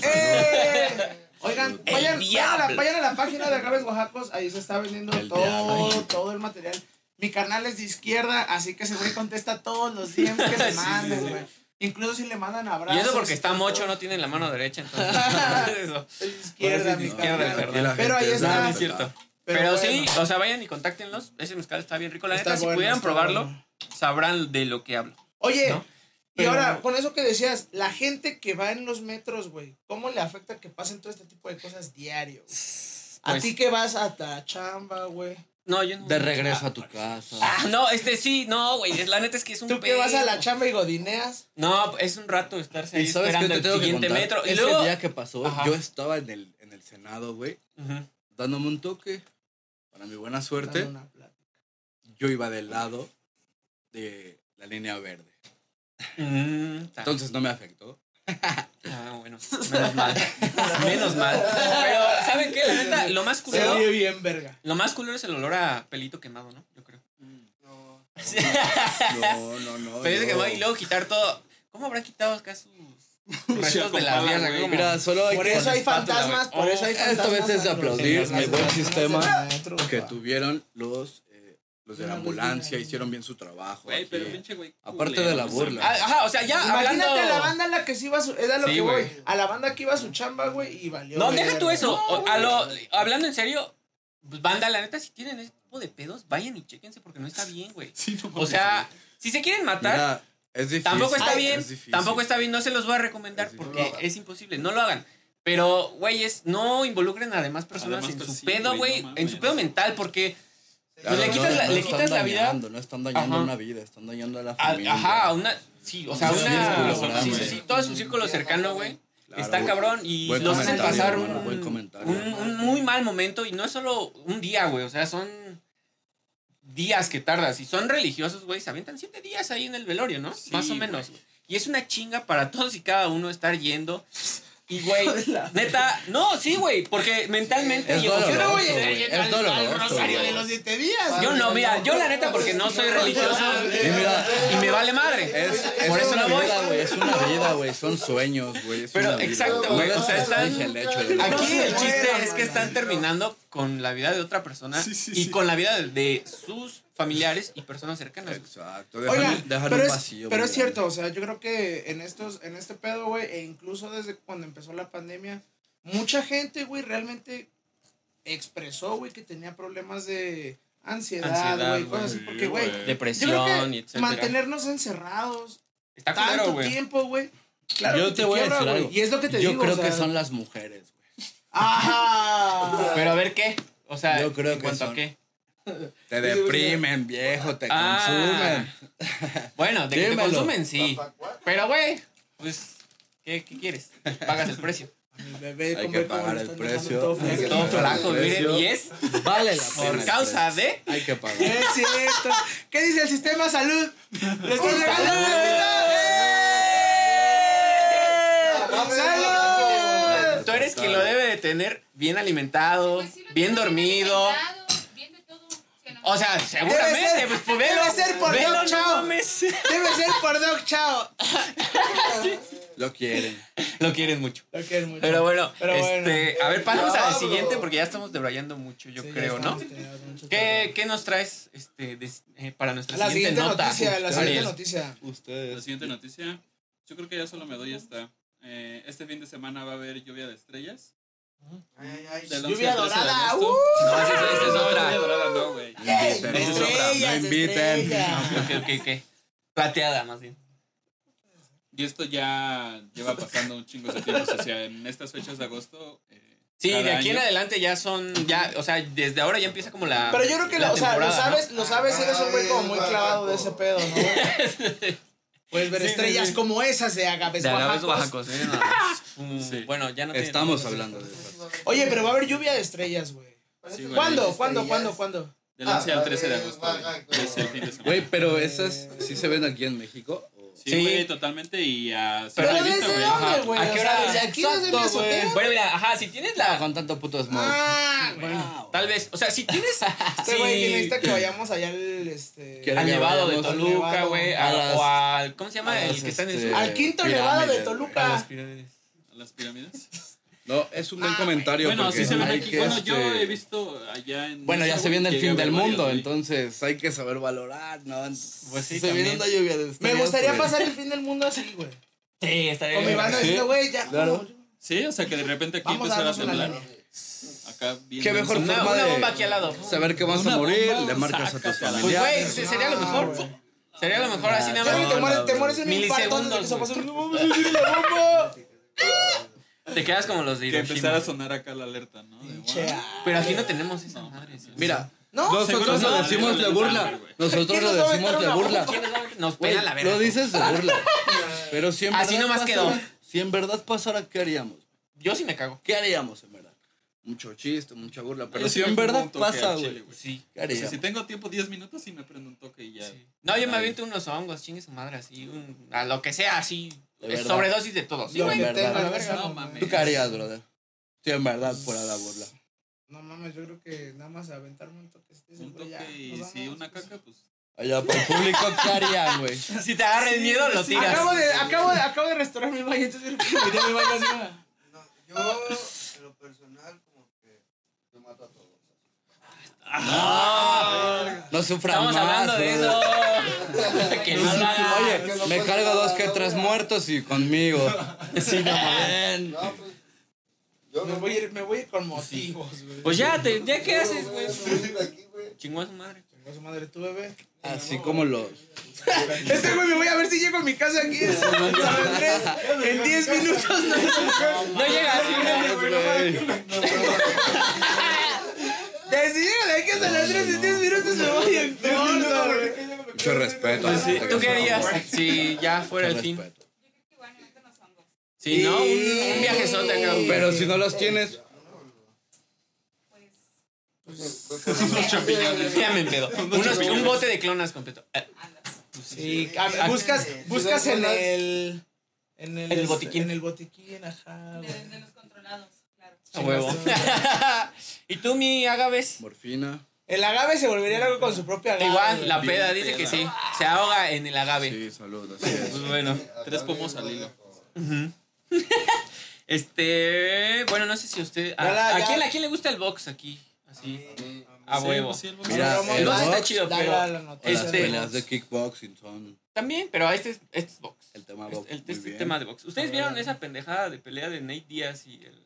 ¡Eh! Oigan, vayan, vayan, a la, diablo. vayan a la página de Agaves Oaxacos, ahí se está vendiendo El todo, diablo. todo el material. Mi canal es de izquierda, así que ese güey contesta todos los DMs que Sí, manden, sí, sí. güey. Incluso si le mandan abrazos. Y eso porque está mocho, no tiene la mano derecha, entonces. eso. Es de izquierda, mi izquierda, perdón. Pero ahí está. No, es cierto. Pero Pero, bueno. sí, o sea, vayan y contáctenlos. Ese mezcal está bien rico. La Está neta, si pudieran probarlo, bueno. sabrán de lo que hablo. Oye, ¿No? Y ahora, con eso que decías, la gente que va en los metros, güey, ¿cómo le afecta que pasen todo este tipo de cosas diario? güey? a Pues- ti que vas a la chamba, güey. No, yo no. De regreso a tu casa. Ah, no, este sí, no, güey. es- La neta es que es un Tú que vas a la chamba y godineas. No, es un rato estarse ahí Y sabes qué esperando te el siguiente metro. Y luego. día que pasó, Ajá. yo estaba en el, en el Senado, güey, Ujú. dándome un toque. Para mi buena suerte, yo iba del lado de la línea verde. Mm, Entonces no me afectó. Ah, bueno, menos mal. menos mal. Pero, ¿saben qué? La neta, lo más Se culero. oye bien, verga. Lo más culero es el olor a pelito quemado, ¿no? Yo creo. No. No, no, no. Pelito quemado y luego quitar todo. ¿Cómo habrán quitado acá sus restos de la vida? Mira, solo hay Por eso hay fantasmas, por eso hay fantasmas. Esto es de aplaudir el buen sistema que tuvieron los, los de la ambulancia, hicieron bien su trabajo. Güey, aquí. pero pinche güey. Aparte culero, de la no burla. Ah, Ajá, o sea, ya Imagínate hablando. a la banda a la que sí iba a su. Es a lo Sí, que voy. güey. A la banda que iba a su chamba, güey, y valió. No, deja tú eso. No, O- a lo, hablando en serio, pues, banda, la neta, si tienen ese tipo de pedos, vayan y chéquense porque no está bien, güey. Sí, no O mames, sea, si se quieren matar, Mira, es difícil. tampoco está es bien. difícil. Tampoco está bien, no se los voy a recomendar Es porque difícil. es imposible. No lo hagan. Pero, güeyes, no involucren a demás personas Además, en pues, su sí, pedo, güey, güey. no en su mames. pedo mental, porque. Claro, le quitas la- le están quitas la vida. No están dañando Ajá. una vida, están dañando a la familia. ajá, una. Sí, o sea, Un una. círculo, Sí, sí, sí, todo su círculo cercano, güey. Claro. Está cabrón y los hacen pasar un, un, un muy mal momento y no es solo un día, güey. O sea, son días que tardas. Y son religiosos, güey. Se avientan siete días ahí en el velorio, ¿no? Sí, Más o menos. Y es una chinga para todos y cada uno estar yendo. Y, güey, neta, no, sí, güey, porque mentalmente Es y doloroso, Yo no voy a emocionalmente- güey, es doloroso, rosario de los siete días. Yo no, mira, yo la neta porque no soy religioso Y mira, y me vale madre. es, es Por eso una no voy. vida. Es una vida, güey. Son sueños, güey. Pero, exacto, No güey, o sea, están- Aquí el chiste es que están terminando con la vida de otra persona Sí, sí, y sí. con la vida de, de sus familiares y personas cercanas. Exacto. Pero, un es, vacío. pero muy es cierto, o sea, yo creo que en estos, en este pedo, güey, e incluso desde cuando empezó la pandemia, mucha gente, güey, realmente expresó, güey, que tenía problemas de ansiedad, güey, cosas así, Sí, porque, güey, yo Depresión creo y que etcétera. mantenernos encerrados Está tanto güey. tiempo, güey, claro Yo te voy a decir algo. Y es lo que te Yo digo, creo o sea, que son las mujeres, güey. Ajá. Pero a ver qué. O sea, Yo creo ¿en que cuanto a qué? Te deprimen, viejo, te Ah. consumen. Bueno, de que te Dímelo. consumen, sí. Pero, güey, pues, ¿qué, ¿qué quieres? Pagas el precio. Mi bebé, Hay con que pagar el precio. todo Hay que flaco, miren, y es Vale la pena. por causa precio. de... Hay que pagar. Es cierto. ¿Qué dice el sistema salud? ¡Les estoy Eres quien lo debe de tener bien alimentado, Pues sí bien dormido. alimentado, Bien de todo. ¿sí o no? O sea, seguramente, ser- pues, pues debe velo, ser por velo, Doc no Chao. mames. Debe ser por Doc Chao. Lo quieren. Lo quieren mucho. Lo quiero mucho. Pero bueno, Pero bueno. este, a ver, pasamos al siguiente porque ya estamos debrayando mucho, yo Sí, creo, ¿no? mucho ¿Qué. ¿Qué nos traes este, eh, para nuestra La siguiente, siguiente nota? noticia, la siguiente Ariel? noticia. La Ustedes. siguiente noticia. Yo creo que ya solo me doy esta. Eh, este fin de semana va a haber lluvia de estrellas. Ay, ay, ay. Del 11 Lluvia al 13 de dorada. ¡uh! No, esa, esa es No, otra. lluvia dorada no, güey. No inviten. Esa es otra. No inviten. estrellas. Ok, ok, ok. Plateada, más bien. Y esto ya lleva pasando un chingo de tiempo. O sea, en estas fechas de agosto. eh, Sí, cada de aquí en año- adelante ya son, ya, o sea, desde ahora ya empieza como la. Pero yo creo que, la lo, o sea, lo temporada, ¿no? sabes, lo sabes, eres un güey como muy clavado de ese pedo, ¿no? Puedes ver Sí, estrellas sí. como esas de agaves De agaves oaxacos. oaxacos, ¿eh? No, mm, Sí. Bueno, ya no tiene- Estamos hablando de eso. Oye, pero va a haber lluvia de estrellas, güey. ¿Cuándo? ¿Cuándo? ¿Cuándo? ¿Cuándo? Del 11 al 13 de Ah, agosto. de semana. Güey, pero esas sí se ven aquí en México. ¿O? Sí, Sí. güey, totalmente. Y a Pero simple vista, desde güey. dónde, Ajá. güey. ¿A O qué sea, hora? desde aquí, desde mi Exacto, azotea. Bueno, mira, ajá, si tienes la. con tanto puto smoke. Ah, Wow. bueno. Tal vez, o sea, si tienes. Este güey que si- necesita que vayamos allá al este. Quiere al que Nevado de al Toluca, Nevado, güey. a a- las- O al. ¿Cómo se llama? a El las, que está en el este, sur. Al quinto nevado de güey. A las Toluca. pirámides. A las pirámides. No, es un buen Ah, comentario. Bueno, porque sí se ven aquí. que, Bueno, yo este, he visto allá en. Bueno, ya se viene el fin del mundo, entonces hay que saber valorar, ¿no? Pues sí, se también. viene una lluvia de Me gustaría pues. pasar el fin del mundo así, güey. Sí, estaría Con mi bien. banda Sí, diciendo, güey, ya. claro. Sí, o sea que de repente aquí Vamos a empezara a temblar. Acá bien. Qué mejor Una, forma una de bomba aquí al lado. saber que vas Una a morir, bomba, le marcas a tus la Pues, güey, familiares. se- sería lo mejor. Sería lo mejor así nada más. te mueres, te mueres en un infarto Milisegundos. No la bomba. Te quedas como los de Que empezara a sonar acá la alerta, ¿no? De, Pinche, wow. Pero aquí no tenemos esa madre. sí. Mira, No, Seguro nosotros no, lo decimos de burla. Nosotros ¿Quién lo nos va a decimos de una burla. ¿Quién nos va a- Nos Güey, pela la verga. Lo dices de burla. Pero si en Así verdad nomás pasara- quedó. Si en verdad pasara, ¿qué haríamos? Yo sí me cago. ¿Qué haríamos en verdad? mucho chiste, mucha burla. Pero Yo si sí en me verdad un toque pasa, al chile, güey. Sí. ¿Qué O sea, haríamos? si tengo tiempo 10 minutos, sí me prendo un toque y ya. sí. No, yo me aviento unos hongos, chingue su madre, así, un, a lo que sea, así, De verdad. sobredosis de todo. Sí, Lo güey. que tengan, No, mames. ¿Tú qué harías, brother? Si en verdad fuera la burla. No mames, yo creo que nada más aventarme un toque. este, Un toque y si una caca, pues. Allá por el público, ¿qué harían, güey? Si te agarra el miedo, lo Sí, tiras. acabo, de, acabo, de, acabo de restaurar mi baño, entonces miré mi baño así como... No, yo, en lo personal, como que yo mato a todos. No sufran Estamos más, hablando de brother. eso. que no hagas. Oye, me cargo dos que tres muertos y conmigo. Sí, no. No, pues. Yo Me voy a ir, me voy a ir con motivos, güey. Pues ya, te, ¿ya qué haces, güey? A. Chingó a su madre. Chingó su madre, tu bebé. Así como los. Este güey me voy a ver si llego a mi casa aquí en 10 minutos. No, No llega así, güey. De si llego de aquí a San Andrés en 10 minutos me voy en corto. Mucho respeto. Pues ¿Tú qué que harías si ya fuera el fin? que. Si no, un, un viajezote acá. Pero si no los tienes, Pues. Unos champiñones. Ya me pedo. Unos, un bote de clonas completo. Eh, Andas. Sí, a- buscas, buscas en el... En el, el botiquín. En el botiquín, ajá, De, de los. A huevo. ¿Y tú, mi Agaves? morfina. El agave se volvería loco con su propia agave. Igual, la peda dice peda. que sí. Se ahoga en el agave. Sí, salud, así es. Pues bueno. Tres pomos al hilo. Este. Bueno, no sé si usted. ¿A, Ya la- ¿a ya- quién, ¿A quién le gusta el box aquí? Así. A huevo. sí, el box. Mira, Vamos, el box está chido, pero la- la noticia las este- de peleas de kickboxing son También, pero este es, este es box. el tema Este- box. el, muy este bien. tema de box. ¿Ustedes vieron esa pendejada de pelea de Nate Diaz y el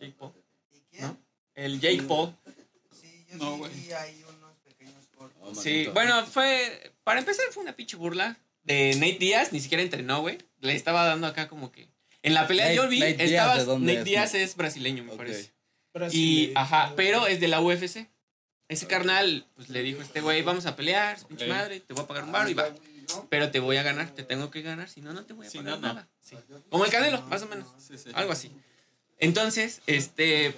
Jake Paul? ¿Y quién? ¿No? El Jake Paul. Sí, yo No, sí güey. vi ahí unos pequeños cortos. Oh, Sí, bueno, fue. Para empezar, fue una pinche burla de Nate Diaz. Ni siquiera entrenó, güey. Le estaba dando acá como que. En la pelea Nate- yo vi, Nate Diaz, estaba. ¿de dónde Nate es? Diaz es brasileño, me parece. Pero Y, ajá, pero es de la UFC. Ese carnal, pues le dijo a este güey, vamos a pelear, pinche madre, te voy a pagar un bar y va. Pero te voy a ganar, te tengo que ganar, si no, no te voy a pagar no. nada. Sí. Como el Canelo, más o menos. Sí, sí. Algo así. Entonces, este.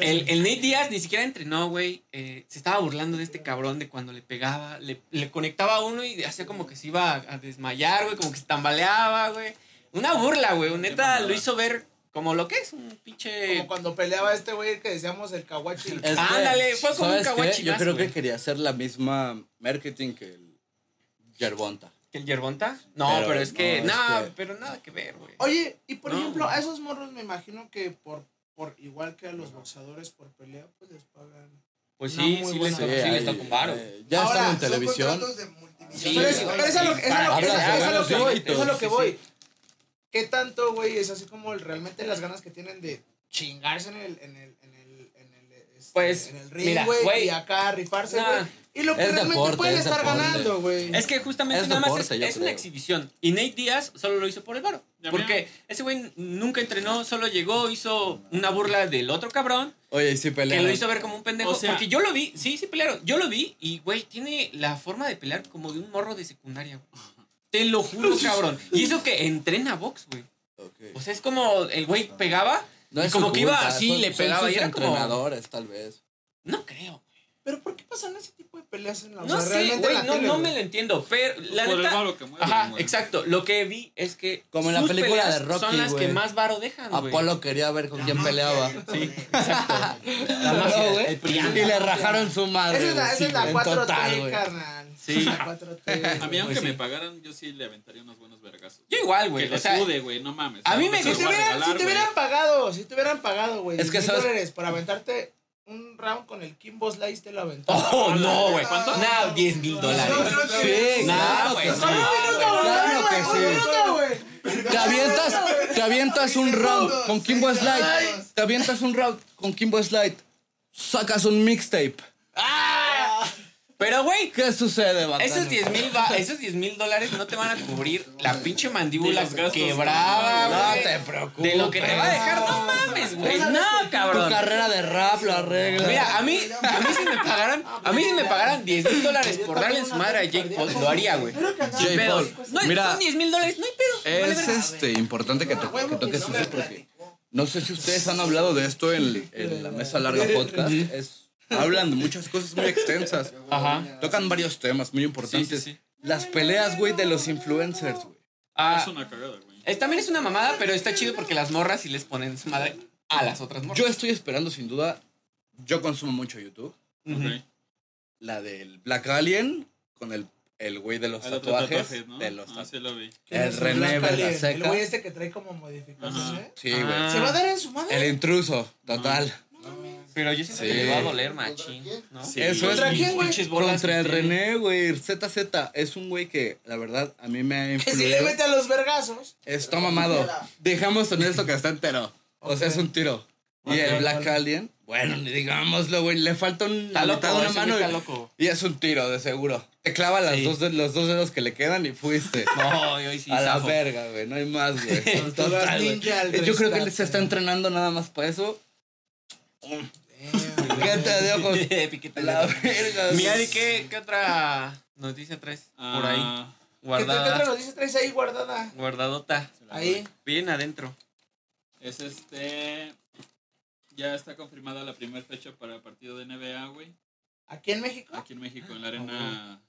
El, el Nate Díaz ni siquiera entrenó, güey. eh, se estaba burlando de este cabrón de cuando le pegaba. Le, le conectaba a uno y hacía como que se iba a, a desmayar, güey. Como que se tambaleaba, güey. Una burla, güey. Neta lo hizo ver como lo que es, un pinche. Como cuando peleaba este güey que decíamos el kawachi. Es que, Ándale, fue como un ¿sabes qué? Yo creo que quería hacer la misma marketing que el Yerbonta. ¿Que el Yerbonta? No, pero, Pero es que. no, No, es que- pero nada que ver, güey. Oye, y por No, ejemplo, güey. a esos morros me imagino que por, por igual que a los boxeadores por pelea, pues les pagan. Pues sí, sí, les, Sí, un varo. eh, ya Ahora, están en televisión. de. Sí, pero es, güey, pero es a lo, es a que voy. Es a lo que voy. ¿Qué tanto, güey, es así como el- realmente las ganas que tienen de chingarse en el, en el, en el, en el, este, Pues, en el ring, mira, güey, güey. y acá rifarse, Nah. Y lo que Es realmente deporte, pueden es estar deporte. ganando, güey. Es que justamente Es nada más es, una exhibición. Y Nate Díaz solo lo hizo por el varo. Porque ese güey nunca entrenó, solo llegó, hizo una burla del otro cabrón Oye, y sí que pelean. lo hizo ver como un pendejo. O sea- porque yo lo vi, sí, sí pelearon. Yo lo vi y, güey, tiene la forma de pelear como de un morro de secundaria, güey. Te lo juro, cabrón. Y eso que entrena box, güey. O sea, es como el güey pegaba No y es como que iba así, son- le son pegaba sus y era como... entrenadores, tal vez. No creo. Pero ¿por qué pasan ese tipo de peleas en la o No sea, sé, güey, la no, tele, no me lo entiendo. Pero la Por el neta... varo que mueve, Ajá, mueve. exacto. Lo que vi es que Como en la película de Rocky, son las que güey. más varo dejan, güey. Apolo quería ver con quién peleaba. Sí, exacto. La No, mafia, güey. el PRI. Y le rajaron su madre. Esa es la, esa es la güey, 4T, en total, güey. carnal. Sí. La 4T. A mí, aunque Pues sí. me pagaran, yo sí le aventaría unos buenos vergazos. Yo igual, Que güey. le O sea, sude, güey, no mames. a mí No me- se Si te hubieran, pagado, si te hubieran pagado, güey, Es que que sabes- dólares por aventarte un round con el Kimbo Slice te lo aventó. Oh, no, güey. ¿Cuánto? No, 10 mil dólares. Sí, claro güey, que no. sí. Claro que sí. Te avientas, te avientas un round con Kimbo Slide. Te avientas un round con Kimbo Slide. Sacas un mixtape. Pero, güey, ¿Qué sucede, bacano? esos 10 mil esos 10 mil dólares no te van a cubrir la pinche mandíbula quebrada, No güey. te preocupes. De lo que te va a dejar, no mames, güey. No, Tu cabrón. carrera de rap lo arregla. Mira, a mí, a mí si me pagaran, a mí si me pagaran 10 mil dólares por darle en su madre a Jake Paul, lo haría, güey. Sin Jake pedos. Paul. No, hay- Mira, son 10 mil dólares, no hay pedo. Es este, importante que, to- que toques eso porque No sé si ustedes han hablado de esto en, en la mesa larga podcast. Es, hablan de muchas cosas muy extensas. Ajá. Tocan varios temas muy importantes. Sí, sí, sí. Las peleas, güey, de los influencers, güey. Ah, Es una cagada, güey. es- también es una mamada, pero está chido porque las morras sí les ponen su madre a las otras morras. Yo estoy esperando, sin duda. Yo consumo mucho YouTube. Ujú. Ok. La del Black Alien con el, el güey de los El tatuajes. tatuaje, ¿no? De los Ah, sí lo vi. ¿Quién El René. El güey este que trae como modificaciones. Ajá. Sí, güey. Ah. ¿Se va a dar en su madre? El intruso, total. Pero yo siento Sí. que le va a doler, machín. ¿no? Sí. Eso es ¿Contra quién, güey? Contra el. René, güey. ZZ es un güey que, la verdad, a mí me ha Que si le influido. mete a los vergazos. Está mamado. Dejamos en esto que está entero. O sea, es un tiro. Y el Black vale. Alien, bueno, digámoslo, güey. Le falta un, la loco, mitad de una mano. y- loco. Y es un tiro, de seguro. Te clava las Sí. dos, de- los dos dedos que le quedan y fuiste. No, hoy sí. a la verga, güey. No hay más, güey. Total, güey. ninja al Yo creo que él se está entrenando nada más para eso. Piquete de ojos. Piquete de La ojos. verga. Mi güey. Adi, ¿qué, ¿qué otra noticia traes por ahí? Ah, ¿Qué, qué otra Guardada. noticia traes ahí guardada? Guardadota. Ahí. Bien adentro. Es este. Ya está confirmada la primera fecha para el partido de NBA, güey. ¿Aquí en México? Aquí en México, en la Arena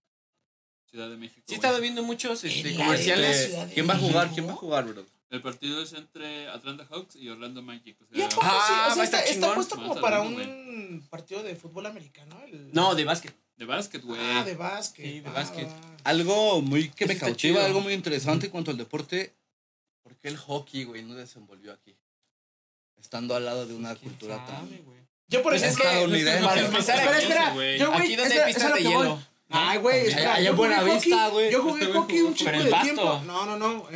Ciudad de México. Sí he estado viendo muchos este, comerciales. ¿Quién va a jugar? ¿Quién va a jugar, bro? El partido es entre Atlanta Hawks y Orlando Magic. O ¿Y a sea, poco Ah? O sea, está, puesto como para un partido de fútbol americano. El... No, de básquet. de básquet, güey. Ah, de básquet. Sí, de Ah, básquet. Algo muy que me cautiva, chido. algo muy interesante en cuanto al deporte. ¿Por qué el hockey, güey, no desenvolvió aquí? Estando al lado de una cultura tan. Sabe, güey. Yo por Pues eso es que estadounidense. para empezar, Espera, aquí- espera. Yo, güey, Aquí donde hay pistas de lo que voy. Ay, güey, Allá- espera. allá en Buenavista, güey. Yo jugué Este güey hockey un chico Pero de en tiempo. No, no, no.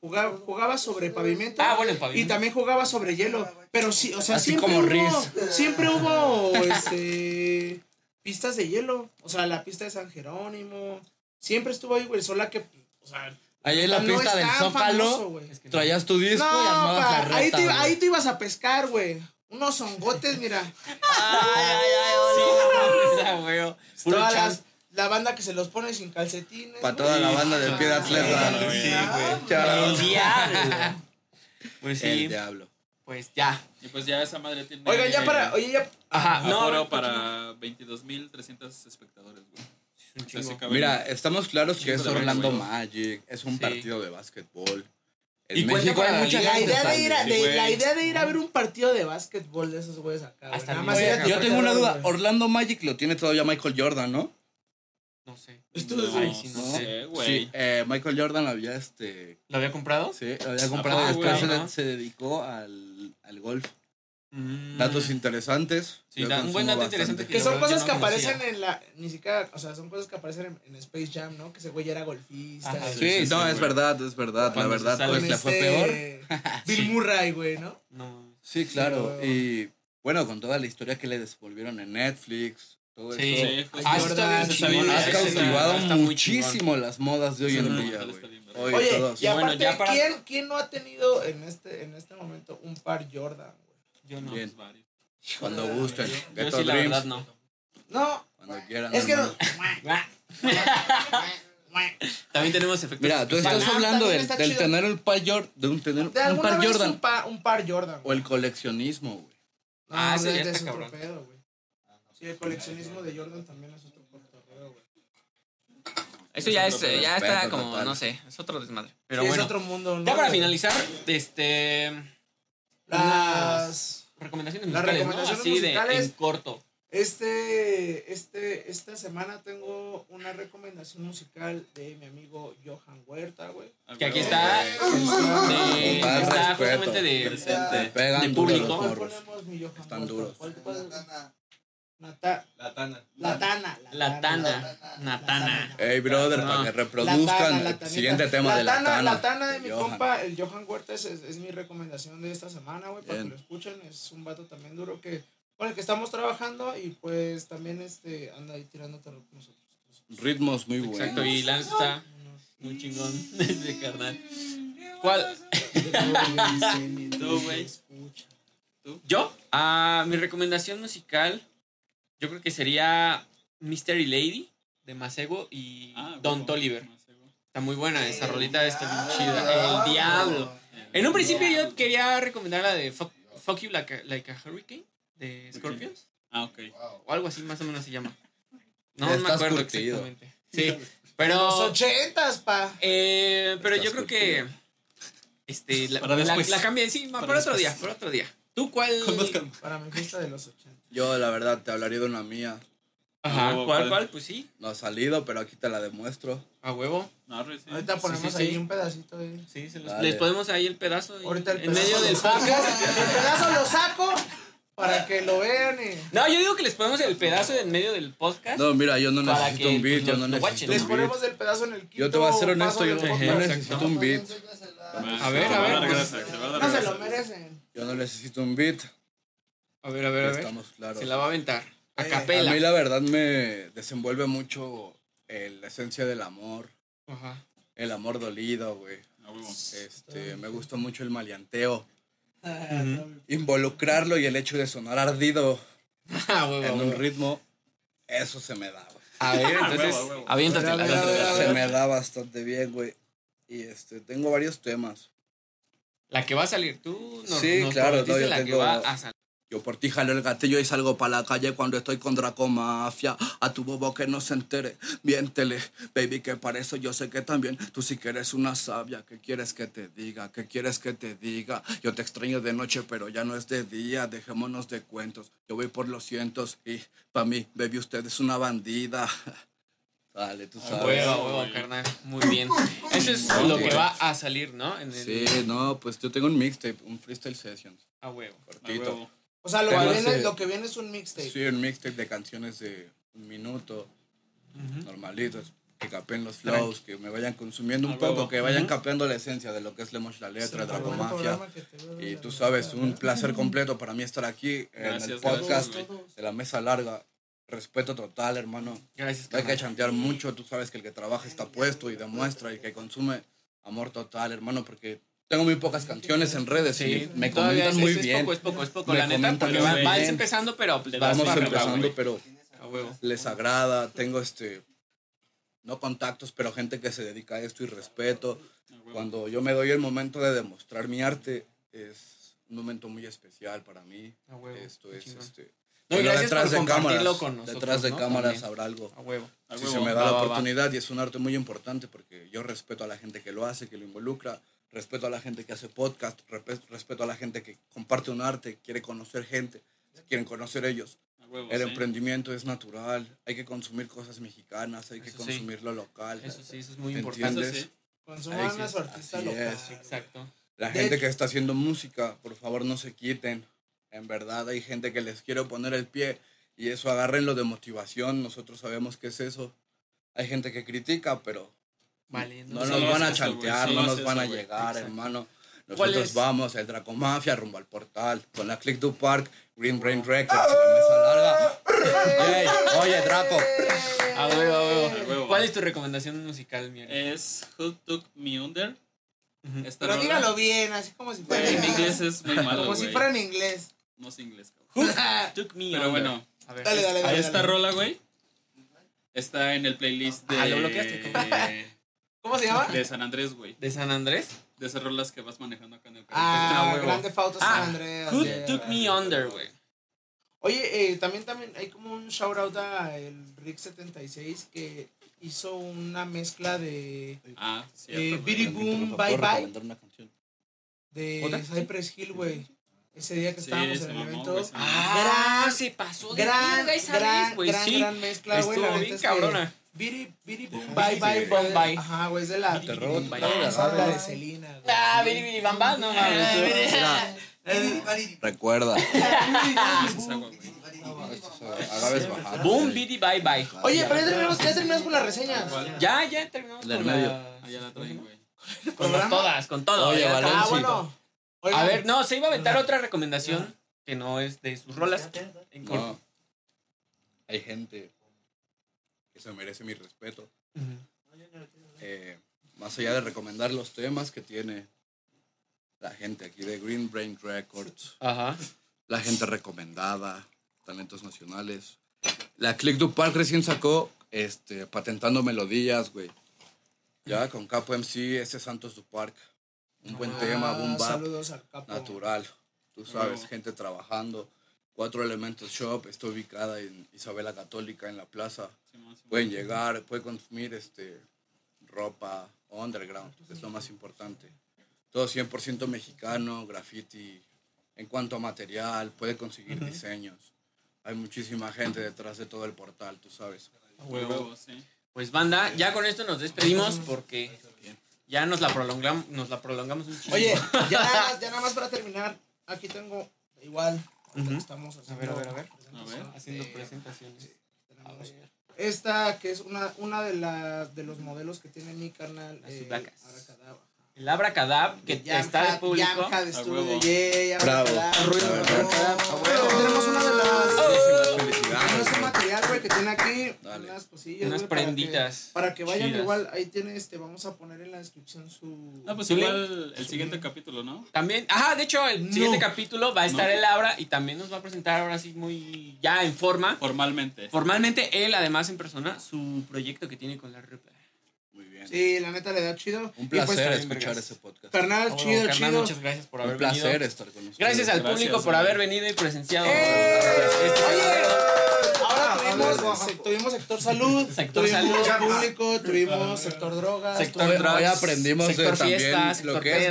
jugaba, jugaba sobre pavimento. Ah, bueno, en Y pavimento. también jugaba sobre hielo. Pero sí, o sea, Así siempre como hubo, Riz. siempre hubo este, pistas de hielo. O sea, la pista de San Jerónimo. Siempre estuvo ahí, güey. Sola que, o sea, Ahí en la no pista del Zócalo, famoso, güey. Es que no. traías tu disco No, y armabas pa, la ahí, reta. te, güey. ahí te ibas a pescar, güey. Unos zongotes, mira. Sí, no, esa, güey. Puro la banda que se los pone sin calcetines. Para toda la banda del pie de atleta. Sí, güey. Chao. El diablo. Pues sí, El diablo. pues ya. Y pues ya esa madre tiene. Oigan, ya para. Oye, ya. Ajá, aforo no. para 22.300 espectadores, güey. Mira, estamos claros que es Orlando. Magic, es un Sí. partido de básquetbol. En Y cuenta México hay la mucha. La gente idea, de ir a, de- Sí, la idea de ir a ver un partido de básquetbol de esos güeyes acá. Hasta Nada más Yo tengo una duda. Orlando Magic lo tiene todavía Michael Jordan, ¿no? No sé. Esto No, es- Ay, sí, no no sé. güey. Sí, eh, Michael Jordan había este. ¿Lo había comprado? Sí, lo había comprado y después güey, se, no? se dedicó al, al golf. Mm. Datos interesantes. Sí, da- un buen dato bastante. interesante Que la son cosas que aparecen en la. Ni siquiera. O sea, son cosas que aparecen en, en Space Jam, ¿no? Que ese güey ya era golfista. Ajá, Sí, Sí, sí, no, sí, es güey. verdad, es verdad. La Cuando verdad, sale. pues con le fue este peor. Bill. Murray, güey, ¿no? No. Sí, claro. Sí, y bueno, con toda la historia que le devolvieron en Netflix, todo Sí. eso. Sí, pues, Ah, sí. eso está bien Jordan, chingón, sí, Ha ese está- cautivado está muchísimo las modas de hoy Sí, en día, güey. Oye, todos. y Bueno, aparte, ya para- ¿quién, ¿quién no ha tenido en este, en este momento un par Jordan? Yo no. Bien. Varios. Cuando gusten. Yo sí, la Dreams. verdad, no. No, Cuando quieran. es que no. También tenemos efectos Mira, tú estás hablando del, está del tener un par Jordan, de un tener De un par Jordan Un, pa- un par Jordan. o el coleccionismo, güey. No, Ah, ese es otro cabrón. pedo, güey. Sí, el coleccionismo de Jordan también es otro cotorreo, güey. Eso ya es, Respeto ya está total. como, no sé, es otro desmadre. Pero Sí, bueno. es otro mundo, ¿no? Ya para finalizar, este. Las. Recomendaciones Las musicales, recomendaciones ¿no? Así de en corto. Este, este, esta semana tengo una recomendación musical de mi amigo Johan Huerta, güey. Que aquí está. De- está justamente de. Presente. Público. los ¿Cuál morros. ponemos, mi Johan Están Huerta? duros. ¿Cuál- cuál? Nata- La tana. La Tana. La Tana. Natana. Ey, brother, No. para que La reproduzcan Tana, la el siguiente tema la de la tana, Tana. La Tana de mi Johan. compa, el Johan Huerta, es, mi recomendación de esta semana, güey, para que lo escuchen. Es un vato también duro que con el que estamos trabajando y pues también este anda ahí tirando terror con nosotros. Ritmos muy buenos. Exacto, y Lance está muy chingón ese carnal. ¿Cuál? Tú, güey. ¿Yo? Ah, mi recomendación musical, yo creo que sería Mystery Lady de Masego y Ah, Don. Toliver. Está muy buena esa rolita, está bien chida. El diablo. En un principio yo quería recomendar la de Fuck, Fuck You Like a, Like a Hurricane de Scorpions. Ah, ok. O algo así más o menos se llama. No me acuerdo curtido. exactamente. Sí, Los pero... ochentas, pa. Eh, pero Estás yo creo que... Este, la, Para la, después. la cambié, sí, Para por otro día, por otro día. ¿Tú cuál? Para mi fiesta de los ochentas. Yo, la verdad, te hablaría de una mía. Ajá, ¿cuál, ¿cuál? cuál? Pues sí, No ha salido, pero aquí te la demuestro. a huevo. No, re, sí. Ahorita ponemos sí, ahí sí. un pedacito de. Sí, se los- les ponemos ahí el pedazo. ahí Ahorita el en pedazo medio del podcast. El pedazo lo saco para que lo vean y. No, yo digo que les ponemos el pedazo en medio del podcast. No, mira, yo no necesito que, un beat, pues, yo no necesito watchen. un Les beat. ponemos el pedazo en el quinto Yo te voy a ser honesto, yo no necesito un beat. A ver, a ver, pues, No se lo merecen. Yo no necesito un beat. A ver, a ver, a ver. Estamos claros. Se la va a aventar. A Eh, A capela. mí la verdad me desenvuelve mucho la esencia del amor. Ajá. El amor dolido, güey. A. Este, me gusta mucho el maleanteo. Ujú. Involucrarlo y el hecho de sonar ardido Ah, huevo, en un ritmo, eso se me da, güey. A ver, entonces, aviéntate. A a a a Se me da bastante bien, güey. Y este, tengo varios temas. La que va a salir tú, no, Sí, nos claro, no, yo la que va a salir. Yo por ti jalo el gatillo y salgo pa' la calle cuando estoy con Dracomafia. A tu bobo que no se entere, miéntele. Baby, que para eso yo sé que también tú sí que eres una sabia. ¿Qué quieres que te diga? ¿Qué quieres que te diga? Yo te extraño de noche, pero ya no es de día. Dejémonos de cuentos. Yo voy por los cientos y pa' mí, baby, usted es una bandida. Dale, tú A sabes. huevo, a huevo, carnal. Muy bien. Eso es lo que va a salir, ¿no? En el, Sí, no, pues yo tengo un mixtape, un freestyle sessions. A huevo. A Cortito. huevo. O sea, lo que, viene, de- lo que viene es un mixtape. Sí, un mixtape de canciones de un minuto, normalitos, que capen los flows, que me vayan consumiendo un poco, que vayan capeando la esencia de lo que es Lemosh la letra, Dracomafia. Y tú sabes, un placer completo para mí estar aquí en el Gracias, podcast gracias, de la mesa larga. Respeto total, hermano. Gracias, hay que chantear mucho, tú sabes que el que trabaja está puesto y demuestra y que consume amor total, hermano, porque tengo muy pocas canciones en redes Sí, y me comentan es- muy es bien. poco, es poco, es poco, Me la neta, porque va- vas empezando, pero pues vas Vamos empezando, pero A huevo. les agrada, tengo este, no contactos, pero gente que se dedica a esto y respeto. Cuando yo me doy el momento de demostrar mi arte, es un momento muy especial para mí. A huevo. Esto es este. No, pero gracias por compartirlo cámaras, con nosotros, detrás de ¿no? cámaras También. habrá algo. A huevo. A Si huevo. se me da Va, la va, va. oportunidad y es un arte muy importante porque yo respeto a la gente que lo hace, que lo involucra, respeto a la gente que hace podcast, respe- respeto a la gente que comparte un arte, quiere conocer gente, quieren conocer ellos. Huevo, El sí. emprendimiento es natural, hay que consumir cosas mexicanas, hay que sí. consumir lo local. Eso sí, eso es muy ¿Me importante. Entiendes? sí. Consuman a su artista así local. es. Exacto. La De gente hecho- que está haciendo música, por favor no se quiten. En verdad hay gente que les quiere poner el pie y eso agárrenlo de motivación, nosotros sabemos qué es eso. Hay gente que critica, pero Vale. no No nos van a eso, chantear, solo no es nos van eso, a güey. llegar, Exacto. hermano. ¿Cuál Nosotros vamos, el Dracomafia rumbo al portal, con la Click to Park, Green Brain Records, la mesa larga. Ey, oye, Draco. A huevo, a A huevo. ¿Cuál es tu recomendación musical, mi? Es Who Took Me Under. Esta Pero rola- dígalo bien, así como si fuera En inglés es muy malo, Como si fuera en inglés. No sé inglés, cabrón. Took me Pero under. bueno, A ver. Dale, dale, a dale. esta dale. rola, güey, está en el playlist de... Ah, lo bloqueaste, ¿Cómo se llama? De San Andrés, güey. ¿De San Andrés? De esas rolas que vas manejando acá en el Ah, Ah, huevo. Grande Fauto San Ah, Andreas. Who yeah. Took Me Under, güey. Oye, eh, también, también hay como un shout out a el Rick76 que hizo una mezcla de, Ah, eh, Bidi güey. Boom ¿Puedo Bye Bye recomendar una canción? de ¿Otra? Cypress Hill, güey. Ese día que Sí, estábamos en el mamó, evento. Ah, se pasó de gran, gran, gran, Sí. gran mezcla, güey. La Estuvo neta bien es que sí. fue de- Bye. Ajá, güey, es de la... Bidi robo rola de Selena. Ah, Bidi Bidi Bamba, no mames. recuerda. Boom, Bidi Bye Bye. Oye, pero ya terminamos, ya terminamos con las reseñas. Ya, ya terminamos con la... Ah, ya la traen, güey. Con las todas, con todo. Oye. Ah, Valencia. bueno. A ver, no, se iba a aventar otra recomendación que no es de sus rolas. Hay gente se merece mi respeto. Ujú. Eh, más allá de recomendar los temas que tiene la gente aquí de Green Brain Records, Ajá. la gente recomendada, talentos nacionales. La Click to Park recién sacó este, patentando melodías, güey. Ya con Capo MC, ese Santos du Park. Un buen tema, boom Ah, bap, Saludos al capo. natural. Tú sabes, Huevo. gente trabajando. Cuatro Elementos Shop, está ubicada en Isabela Católica, en la plaza. Pueden llegar, pueden consumir este, ropa underground, es lo más importante. Todo 100% mexicano, graffiti. En cuanto a material, puede conseguir diseños. Hay muchísima gente detrás de todo el portal, tú sabes. Huevo, sí. Pues banda, ya con esto nos despedimos porque ya nos la prolongamos, nos la prolongamos un chingo. Oye, ya, ya nada más para terminar, aquí tengo igual. Ujú. Estamos a haciendo, ver, a ver, a ver. A ver. Haciendo Eh, presentaciones. tenemos Esta que es una, una de, las de los modelos que tiene mi canal. Las eh. Abracadabra. El Abracadab, que está de público. Yamha de A yay, Bravo. Abracadabra. Ruido, Bravo. Abracadabra, a huevo. También Tenemos una de las. Muchísimas Tenemos felicidades. un material, güey, que tiene aquí Dale. unas cosillas. Unas güey, para que- prenditas. Para que, vayan chidas. igual, ahí tiene este, vamos a poner en la descripción su. No, pues Su igual el Su siguiente link. capítulo, ¿no? También, ajá, de hecho, el No. siguiente capítulo va a estar No. el Abra y también nos va a presentar ahora sí muy ya en forma. Formalmente. Formalmente él, además en persona, su proyecto que tiene con la rupa. Sí, la neta le da chido. Un pues, placer también, escuchar ese podcast. Carnal, Oh, chido, carnal, chido. Muchas gracias por haber Un placer venido. estar con ustedes. Gracias al Gracias, público por haber venido y presenciado. ¡Eh! este Ahora tuvimos, se- tuvimos sector salud, Sector tuvimos salud. público, tuvimos sector drogas, Sector drugs, Hoy aprendimos de sector también lo que es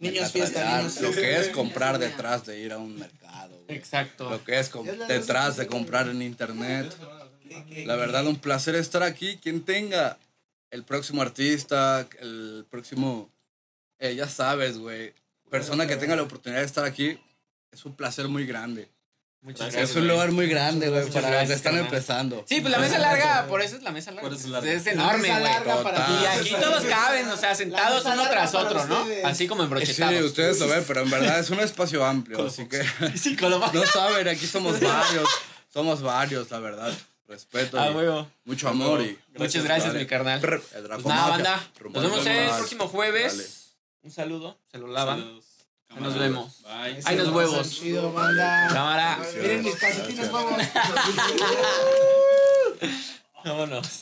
Niños fiesta, mercatradear, niños lo que es comprar detrás de ir a un mercado, güey. Exacto. lo que es detrás de comprar en internet. La verdad, un placer estar aquí. Quien tenga el próximo artista, el próximo, eh, ya sabes, güey, persona que tenga la oportunidad de estar aquí, es un placer muy grande. Muchas Gracias, es un lugar muy grande, güey, para los que están carnal. empezando. Sí, pues la mesa larga, por eso es la mesa larga. Por eso es larga. Es enorme, güey. Y aquí todos caben, o sea, sentados uno tras otro, ¿no? Así como Sí, embrochetados. ustedes lo ven, pero en verdad es un espacio amplio, así que Sí, no saben, aquí somos varios, somos varios, la verdad. Respeto, Ah, mucho amor y Muchas gracias, Dale. mi carnal. el Pues nada, banda. rumbo Nos vemos el próximo jueves. Dale. Un saludo. Se lo lavan. Saludos. Ahí nos vemos. Bye. Ay, los huevos. Chido, banda. Cámara. Miren mis calcetines, vamos. Vámonos.